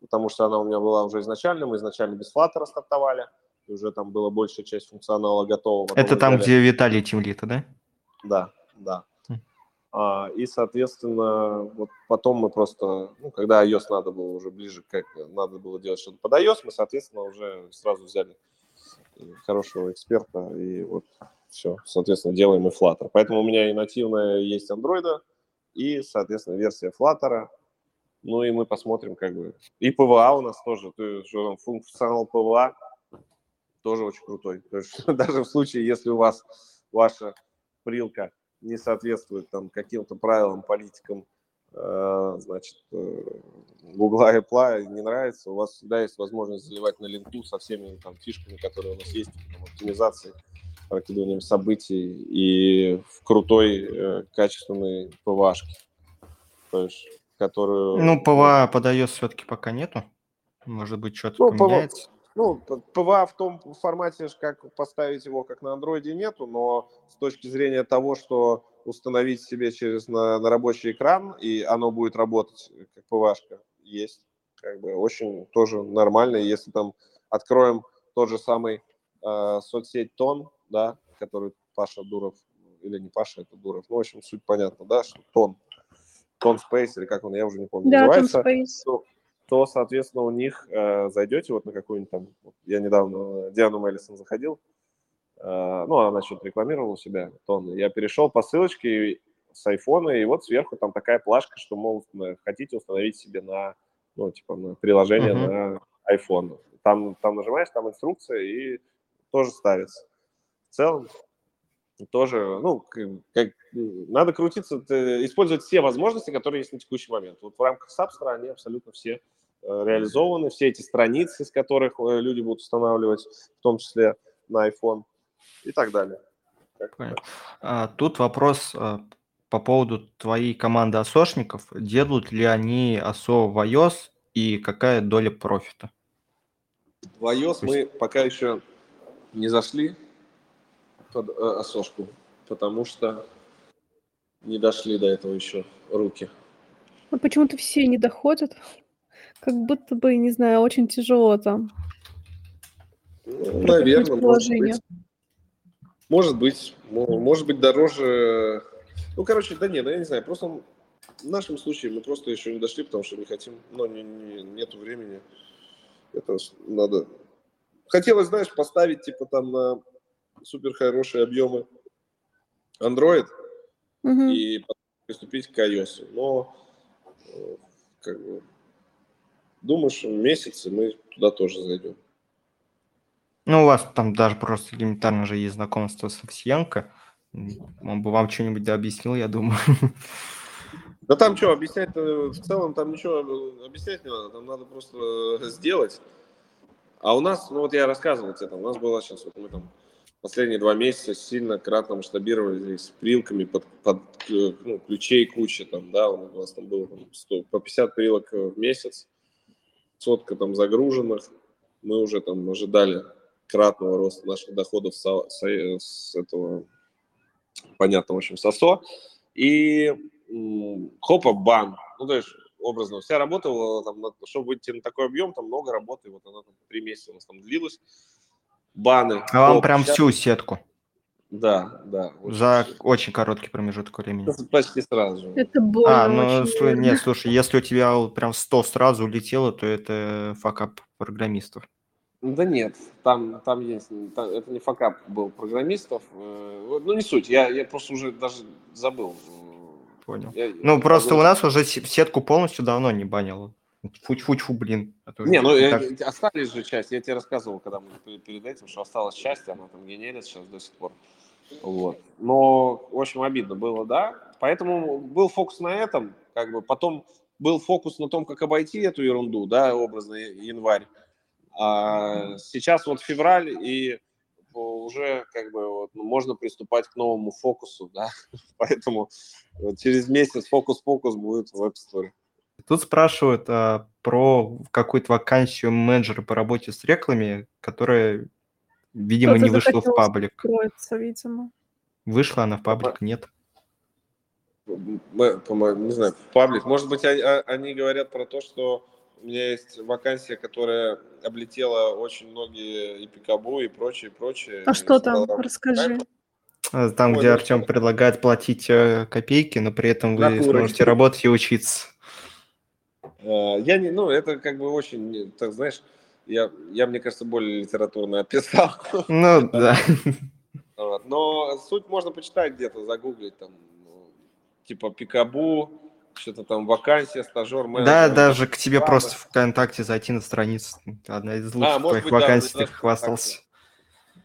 потому что она у меня была уже изначально, мы изначально без Flutter стартовали, и уже там была большая часть функционала готова. Это там, где Виталий Тимлита, да? Да, да. А, и, соответственно, вот потом мы просто, ну, когда iOS надо было уже ближе, как надо было делать что-то под iOS, мы, соответственно, уже сразу взяли хорошего эксперта, и вот все, соответственно, делаем и Flutter. Поэтому у меня и нативная есть Android, и, соответственно, версия Flutter. Ну и мы посмотрим, как бы. И PVA у нас тоже, то есть, функционал PVA тоже очень крутой. То есть, даже в случае, если у вас ваша прилка не соответствует там каким-то правилам, политикам, э, значит, э, Google и Apple не нравится, у вас всегда есть возможность заливать на линку со всеми там фишками, которые у нас есть, там, оптимизацией, прокидыванием событий и в крутой, э, качественной ПВАшке. То есть, которую... Ну, ПВА подает все-таки пока нету. Может быть, что-то ну, поменяется. Ну, ПВА в том формате, как поставить его, как на андроиде, нету, но с точки зрения того, что установить себе через на, на рабочий экран, и оно будет работать как ПВАшка, есть. Как бы очень тоже нормально. Если там откроем тот же самый э, соцсеть Тон, да, который Паша Дуров, или не Паша, это Дуров, ну, в общем, суть понятна, да, что Тон, Тон Space, или как он, я уже не помню, да, называется. Тон Space. То, соответственно, у них э, зайдете вот на какую-нибудь там, я недавно Диану Меллисон заходил, э, ну, она что-то рекламировала у себя, тон, я перешел по ссылочке с айфона, и вот сверху там такая плашка, что, мол, хотите установить себе на, ну, типа, на приложение uh-huh. на iPhone. Там, там нажимаешь, там инструкция, и тоже ставится. В целом, тоже, ну, как, надо крутиться, использовать все возможности, которые есть на текущий момент. Вот в рамках Substra они абсолютно все э, реализованы, все эти страницы, с которых э, люди будут устанавливать, в том числе на iPhone и так далее. А, тут вопрос а, по поводу твоей команды осошников. Делают ли они ОСО в iOS и какая доля профита? В iOS мы пока еще не зашли, под э, осошку, потому что не дошли до этого еще руки. А почему-то все не доходят. Как будто бы, не знаю, очень тяжело там. Ну, наверное, может быть. Может быть, может быть дороже. Ну, короче, да нет, я не знаю, просто в нашем случае мы просто еще не дошли, потому что не хотим, но не, не, нету времени. Это надо. Хотелось, знаешь, поставить типа там на супер хорошие объемы Android угу. и приступить к iOS. Но э, как бы, думаю, что в месяце мы туда тоже зайдем. Ну, у вас там даже просто элементарно же есть знакомство с Овсиенко. Он бы вам что-нибудь да объяснил, я думаю. Да там что, объяснять в целом там ничего объяснять не надо, там надо просто сделать. А у нас, ну вот я рассказывал тебе, там, у нас была сейчас, вот мы там последние два месяца сильно кратно масштабировались прилками под, под ну, ключей куча там, да, у нас там было там, 100, по 50 прилок в месяц, сотка там загруженных, мы уже там ожидали кратного роста наших доходов с, с, с этого, понятно, в общем, с ОСО, и хопа, бан, ну, то есть образно, вся работа, там, чтобы выйти на такой объем, там много работы, вот она там три месяца у нас там длилась, баны. А вам прям сейчас... всю сетку? Да, да. За очень короткий промежуток времени. Почти сразу. Это больно А, ну, слушай, нет, слушай, если у тебя прям 100 сразу улетело, то это факап программистов. Да нет, там, там есть, там, это не факап был программистов. Э, ну, не суть, я, я просто уже даже забыл. Понял. Я, ну, просто забыл. у нас уже сетку полностью давно не банило. Фу-фу-фу, блин. Не, ну так... остались же части. Я тебе рассказывал, когда мы перед этим, что осталась часть, она там генерит сейчас до сих пор. Вот. Но, в общем, обидно было, да. Поэтому был фокус на этом, как бы потом был фокус на том, как обойти эту ерунду, да, образный январь. А сейчас вот февраль, и уже как бы вот, ну, можно приступать к новому фокусу, да, поэтому вот через месяц фокус-фокус будет в App Store. Тут спрашивают а, про какую-то вакансию менеджера по работе с рекламами, которая, видимо, не вышла в паблик. Видимо. Вышла она в паблик, нет. Не знаю, в паблик. Может быть, они говорят про то, что у меня есть вакансия, которая облетела очень многие и Пикабу, и прочее, и прочее. А что там? Расскажи. А, там, Ой, где Артем что? предлагает платить э, копейки, но при этом вы сможете работать и учиться. Э, я не, ну, это как бы очень, так знаешь, я, я мне кажется, более литературно описал. Ну, да. Но суть можно почитать где-то, загуглить, там, ну, типа Пикабу, что-то там вакансия, стажер, менеджер. Да, даже к тебе просто в ВКонтакте зайти на страницу. Одна из лучших а, твоих быть, вакансий, да, ты хвастался.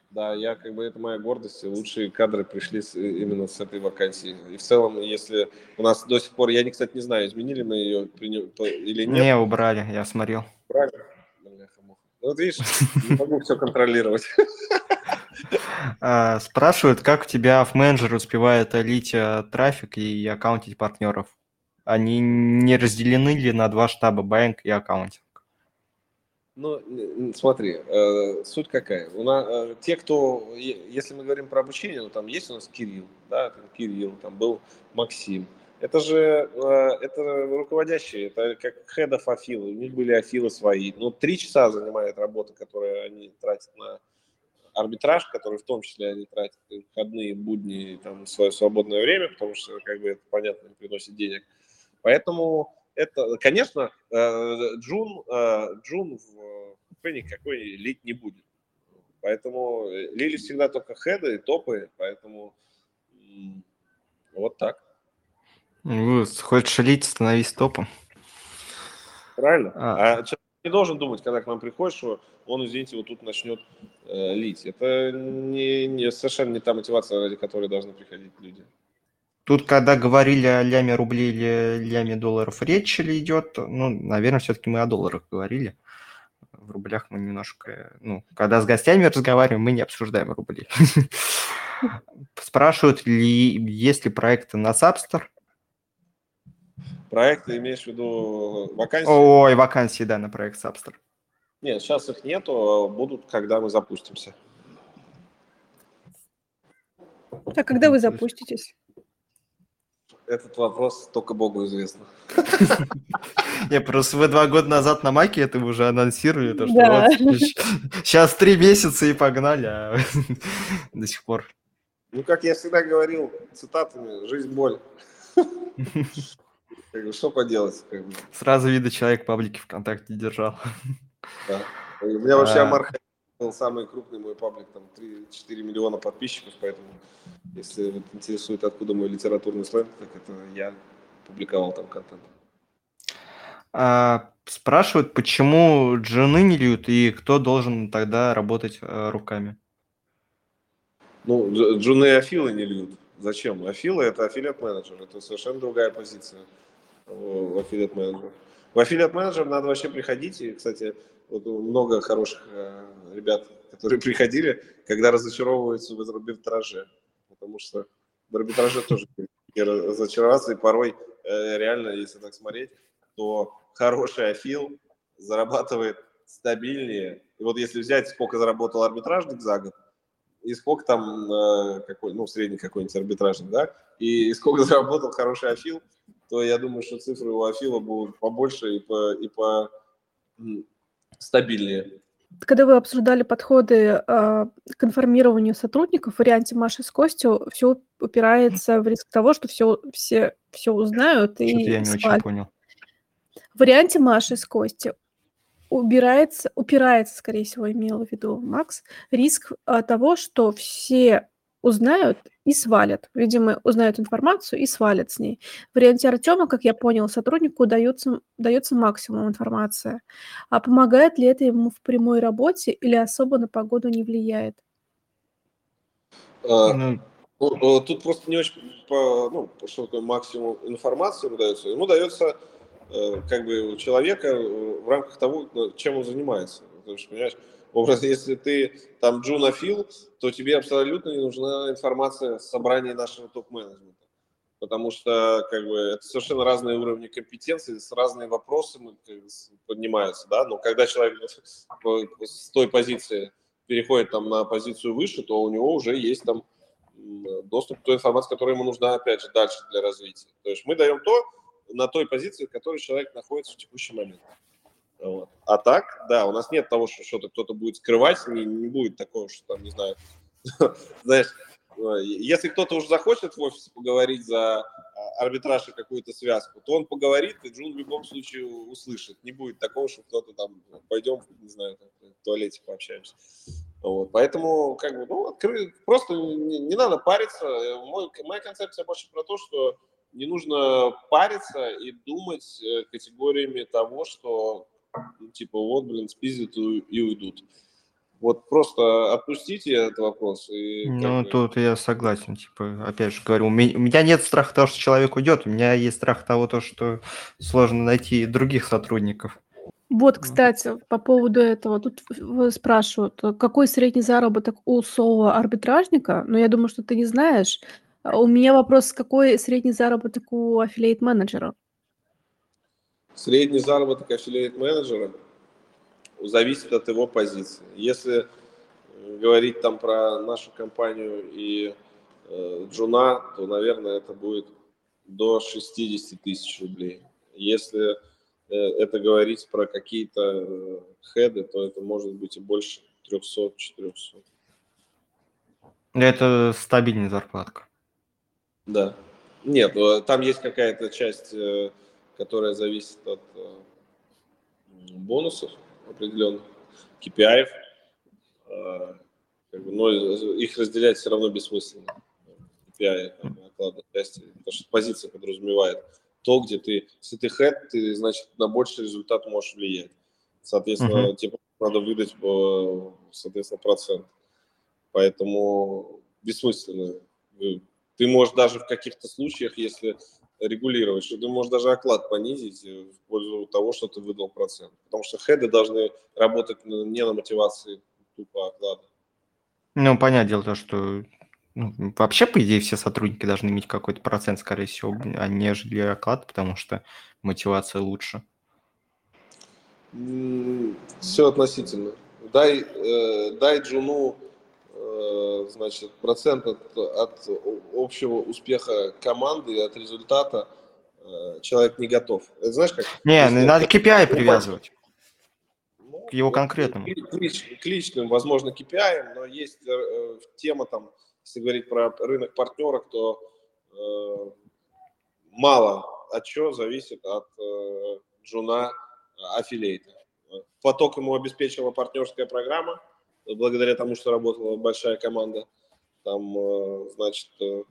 Да, я как бы это моя гордость. Лучшие кадры пришли с, именно с этой вакансии. И в целом, если у нас до сих пор, я, не, кстати, не знаю, изменили мы ее или нет. Не, убрали, я смотрел. Убрали? Ну, вот видишь, не могу все контролировать. А, спрашивают, как у тебя в менеджер успевает лить э, трафик и аккаунтить партнеров? Они не разделены ли на два штаба, бэнк и аккаунтинг? Ну, смотри, э, суть какая. У нас, э, те, кто, если мы говорим про обучение, ну, там есть у нас Кирилл, да, там Кирилл, там был Максим. Это же, э, это руководящие, это как хедов афилы, у них были афилы свои. Ну, три часа занимает работа, которую они тратят на арбитраж, который в том числе они тратят выходные, будни, там, свое свободное время, потому что, как бы, это, понятно, не приносит денег. Поэтому это, конечно, э, Джун, э, Джун в купе никакой лить не будет. Поэтому э, лили всегда только хеды и топы, поэтому вот так. Ну, хочешь лить, становись топом. Правильно. А, а человек не должен думать, когда к нам приходит, что он, извините, вот тут начнет э, лить. Это не, не, совершенно не та мотивация, ради которой должны приходить люди. Тут, когда говорили о ляме рублей или ляме долларов, речь ли идет, ну, наверное, все-таки мы о долларах говорили. В рублях мы немножко, ну, когда с гостями разговариваем, мы не обсуждаем рубли. Спрашивают ли, есть ли проекты на Сабстер? Проекты, имеешь в виду вакансии? Ой, вакансии, да, на проект Сабстер. Нет, сейчас их нету, а будут, когда мы запустимся. А когда вы запуститесь? Этот вопрос только Богу известно. Не, просто вы два года назад на Маке это уже анонсировали, то что сейчас три месяца и погнали, а до сих пор. Ну, как я всегда говорил, цитатами, жизнь боль. Что поделать? Сразу видно, человек паблики ВКонтакте держал. У меня вообще а. Амар был самый крупный мой паблик, там 3-4 миллиона подписчиков, поэтому если вот интересует, откуда мой литературный сленг, так это я публиковал там контент. А, спрашивают, почему джуны не льют и кто должен тогда работать а, руками? Ну, джуны и афилы не льют. Зачем? Афилы – это аффилиат менеджер, это совершенно другая позиция в аффилиат менеджер. В аффилиат менеджер надо вообще приходить, и, кстати, вот много хороших э, ребят, которые приходили, когда разочаровываются в арбитраже потому что в арбитраже тоже разочароваться, и порой э, реально, если так смотреть, то хороший афил зарабатывает стабильнее. И вот если взять, сколько заработал арбитражник за год, и сколько там, э, какой, ну, средний какой-нибудь арбитражник, да, и сколько заработал хороший афил, то я думаю, что цифры у афила будут побольше и по, и по стабильнее. Когда вы обсуждали подходы а, к информированию сотрудников, в варианте Маши с Костю все упирается в риск того, что все, все, все узнают. Что-то и я не очень понял. В варианте Маши с Костю убирается, упирается, скорее всего, имел в виду Макс, риск а, того, что все узнают и свалят. Видимо, узнают информацию и свалят с ней. В варианте Артема, как я понял, сотруднику дается, дается максимум информации. А помогает ли это ему в прямой работе или особо на погоду не влияет? А, ну, ну тут просто не очень по, ну, что такое максимум информации ему дается. Ему дается э, как бы у человека э, в рамках того, чем он занимается. Потому что, понимаешь, Образ, если ты там Джуна Фил, то тебе абсолютно не нужна информация с собрания нашего топ-менеджмента. Потому что как бы, это совершенно разные уровни компетенции, с разные вопросы поднимаются. Да? Но когда человек с той позиции переходит там, на позицию выше, то у него уже есть там доступ к той информации, которая ему нужна, опять же, дальше для развития. То есть мы даем то на той позиции, в которой человек находится в текущий момент. Вот. А так, да, у нас нет того, что что-то кто-то будет скрывать, не, не будет такого, что там, не знаю, знаешь, э, если кто-то уже захочет в офисе поговорить за а, арбитраж и какую-то связку, то он поговорит, и Джун в любом случае услышит. Не будет такого, что кто-то там, пойдем, не знаю, в туалете пообщаемся. Вот, поэтому, как бы, ну, откры... просто не, не надо париться. Мой, моя концепция больше про то, что не нужно париться и думать э, категориями того, что ну, типа, вот, блин, спиздят и уйдут. Вот просто отпустите этот вопрос. И, ну, бы... тут я согласен. Типа, опять же говорю, у меня, у меня нет страха того, что человек уйдет, у меня есть страх того, то, что сложно найти других сотрудников. Вот, кстати, по поводу этого, тут спрашивают, какой средний заработок у соло-арбитражника? Но ну, я думаю, что ты не знаешь. А у меня вопрос, какой средний заработок у аффилиейт-менеджера? Средний заработок аффилиат-менеджера зависит от его позиции. Если э, говорить там про нашу компанию и э, Джуна, то, наверное, это будет до 60 тысяч рублей. Если э, это говорить про какие-то э, хеды, то это может быть и больше 300-400. Это стабильная зарплатка. Да. Нет, ну, там есть какая-то часть э, которая зависит от э, бонусов определенных, KPI, э, как бы, но их разделять все равно бессмысленно. KPI, окладной части, потому что позиция подразумевает то, где ты, если ты head, ты, значит, на больший результат можешь влиять. Соответственно, uh-huh. тебе надо выдать, э, соответственно, процент. Поэтому бессмысленно. Ты можешь даже в каких-то случаях, если регулировать, что ты можешь даже оклад понизить в пользу того, что ты выдал процент. Потому что хеды должны работать не на мотивации тупо оклада. Ну, понятное дело, то, что ну, вообще, по идее, все сотрудники должны иметь какой-то процент, скорее всего, а нежели оклад, потому что мотивация лучше. Все относительно. Дай, э, дай Джуну Э, значит, процент от, от общего успеха команды и от результата э, человек не готов. Это знаешь как? Не, Если надо KPI привязывать. Ну, к его конкретному. К, к личным, возможно, KPI, но есть э, тема там, если говорить про рынок партнеров, то э, мало от чего зависит от э, джуна аффилейта. Поток ему обеспечила партнерская программа, благодаря тому, что работала большая команда. Там, э, значит, э,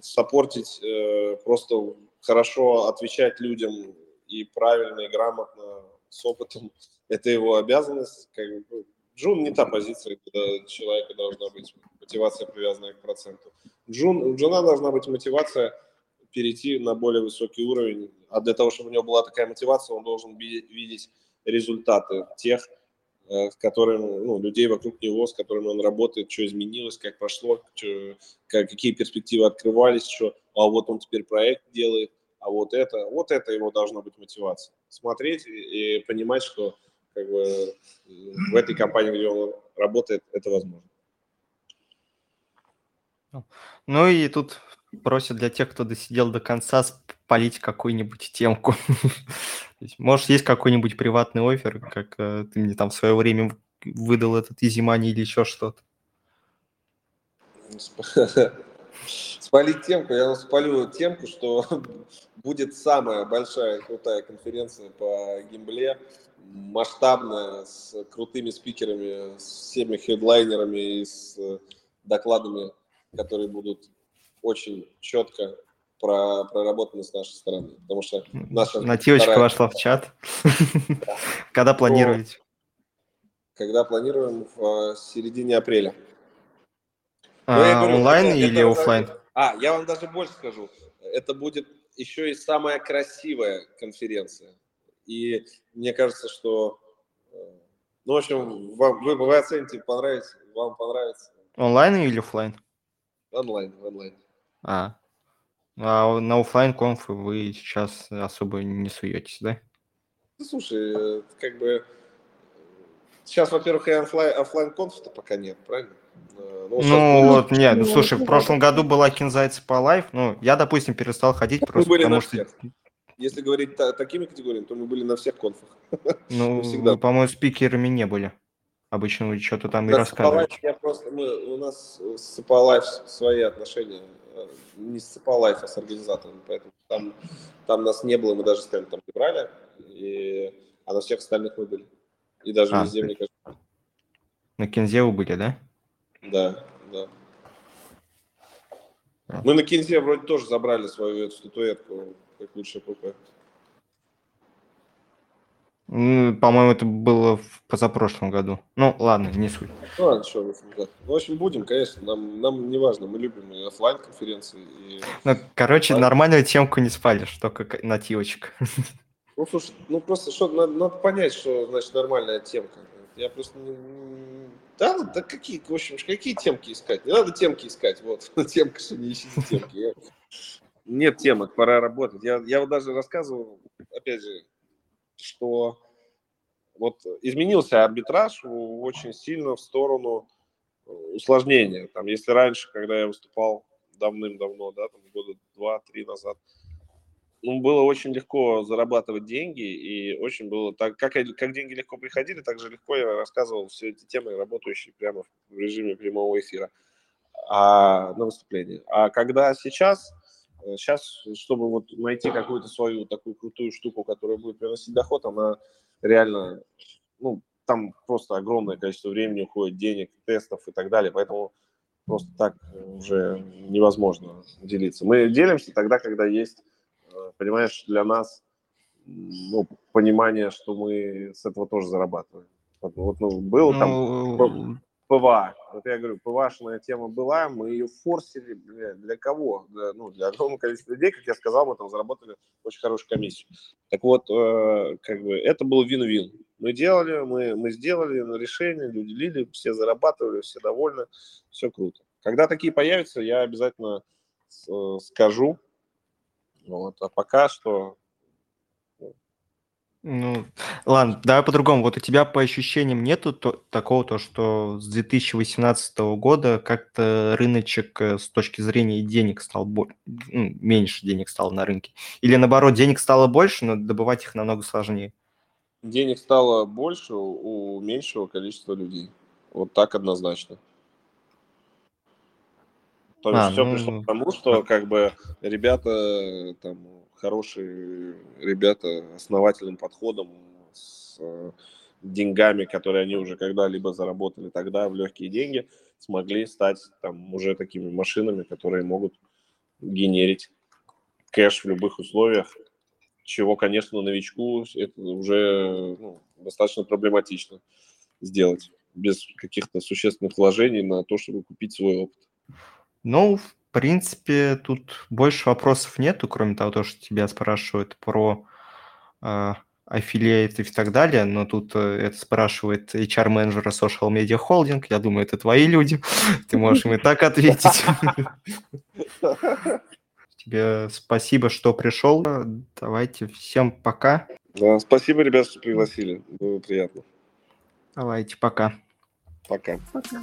саппортить, э, просто хорошо отвечать людям и правильно, и грамотно, с опытом. Это его обязанность. Как бы, Джун не та позиция, когда человека должна быть мотивация, привязанная к проценту. Джун, у Джуна должна быть мотивация перейти на более высокий уровень. А для того, чтобы у него была такая мотивация, он должен видеть результаты тех Э, с которым, ну, людей вокруг него, с которыми он работает, что изменилось, как прошло, что, как, какие перспективы открывались, что, а вот он теперь проект делает, а вот это, вот это его должна быть мотивация. Смотреть и понимать, что как бы, в этой компании, где он работает, это возможно. Ну и тут просят для тех, кто досидел до конца, спалить какую-нибудь темку. Может, есть какой-нибудь приватный офер, как э, ты мне там в свое время выдал этот изимани или еще что-то? Спалить темку, я спалю темку, что будет самая большая крутая конференция по гимбле масштабная, с крутыми спикерами, с всеми хедлайнерами и с докладами, которые будут очень четко про, проработаны с нашей стороны. Потому что наша Нативочка вторая... вошла в чат. Когда планируете? Когда планируем в середине апреля. А, онлайн или офлайн? А, я вам даже больше скажу. Это будет еще и самая красивая конференция. И мне кажется, что, э, ну, в общем, вам, вы, вы оцените, понравится, вам понравится. Онлайн или офлайн? Онлайн, онлайн. А, а на офлайн конфы вы сейчас особо не суетесь, да? Ну, слушай, э, как бы сейчас, во-первых, и офлайн конф-то пока нет, правильно? Э, ну, ну вот, нет, ну, слушай, в прошлом году была Кинза и CPA Life, ну, я, допустим, перестал ходить просто были потому, что... Всех. Если говорить та- такими категориями, то мы были на всех конфах. Ну, вы, по-моему, спикерами не были. Обычно вы что-то там да, и рассказываете. Я просто, мы, у нас с CPA Life свои отношения, э, не с CPA Life, а с организатором, поэтому там, там нас не было, мы даже стенд там не брали, и, а на всех остальных мы были. И даже а, везде, мне кажется. На Кинзе вы были, да? Да, да. А. Мы на Кинзе вроде тоже забрали свою эту статуэтку как лучшая ПП. По-моему, это было в позапрошлом году. Ну, ладно, не суть. Ну, ладно, что, в, ну, в общем, будем, конечно. Нам, нам не важно, мы любим и офлайн конференции. И... Ну, короче, офлайн. нормальную темку не спалишь, только нативочек. Ну, слушай, ну просто что, надо, надо понять, что значит нормальная темка. Я просто не, да, да какие, в общем, какие темки искать? Не надо темки искать, вот, темка, что не ищите темки. Нет темок, пора работать. Я, я вот даже рассказывал, опять же, что вот изменился арбитраж очень сильно в сторону э, усложнения. Там, если раньше, когда я выступал давным-давно, да, там года два-три назад, ну, было очень легко зарабатывать деньги, и очень было так, как, как деньги легко приходили, так же легко я рассказывал все эти темы, работающие прямо в режиме прямого эфира а, на выступлении. А когда сейчас, сейчас, э, чтобы вот найти какую-то свою такую крутую штуку, которая будет приносить доход, она реально, ну, там просто огромное количество времени уходит, денег, тестов и так далее, поэтому просто так уже невозможно делиться. Мы делимся тогда, когда есть понимаешь, для нас ну, понимание, что мы с этого тоже зарабатываем. Вот, вот ну, был ну... там PWA. Вот я говорю, PWA шная тема была, мы ее форсили для, для кого? Для, ну, для огромного количества людей, как я сказал, мы там заработали очень хорошую комиссию. Так вот, э, как бы это был вин-вин. Мы делали, мы, мы сделали решение, люди лили, все зарабатывали, все довольны, все круто. Когда такие появятся, я обязательно э, скажу, вот. А пока что... Ну. ладно, давай по-другому. Вот у тебя по ощущениям нету то, такого, то, что с 2018 года как-то рыночек э, с точки зрения денег стал бо... ну, меньше денег стало на рынке? Или наоборот, денег стало больше, но добывать их намного сложнее? Денег стало больше у меньшего количества людей. Вот так однозначно. То есть а, все ну... пришло к тому, что как бы ребята, там, хорошие ребята основательным подходом, с э, деньгами, которые они уже когда-либо заработали тогда в легкие деньги, смогли стать там уже такими машинами, которые могут генерить кэш в любых условиях, чего, конечно, новичку это уже ну, достаточно проблематично сделать без каких-то существенных вложений на то, чтобы купить свой опыт. Ну, в принципе, тут больше вопросов нету, кроме того, что тебя спрашивают про э, аффилиатов и так далее, но тут э, это спрашивает HR-менеджера Social Media Holding, я думаю, это твои люди, ты можешь им и так ответить. Тебе спасибо, что пришел. Давайте всем пока. Да, спасибо, ребят, что пригласили. Было приятно. Давайте, пока. Пока. Пока.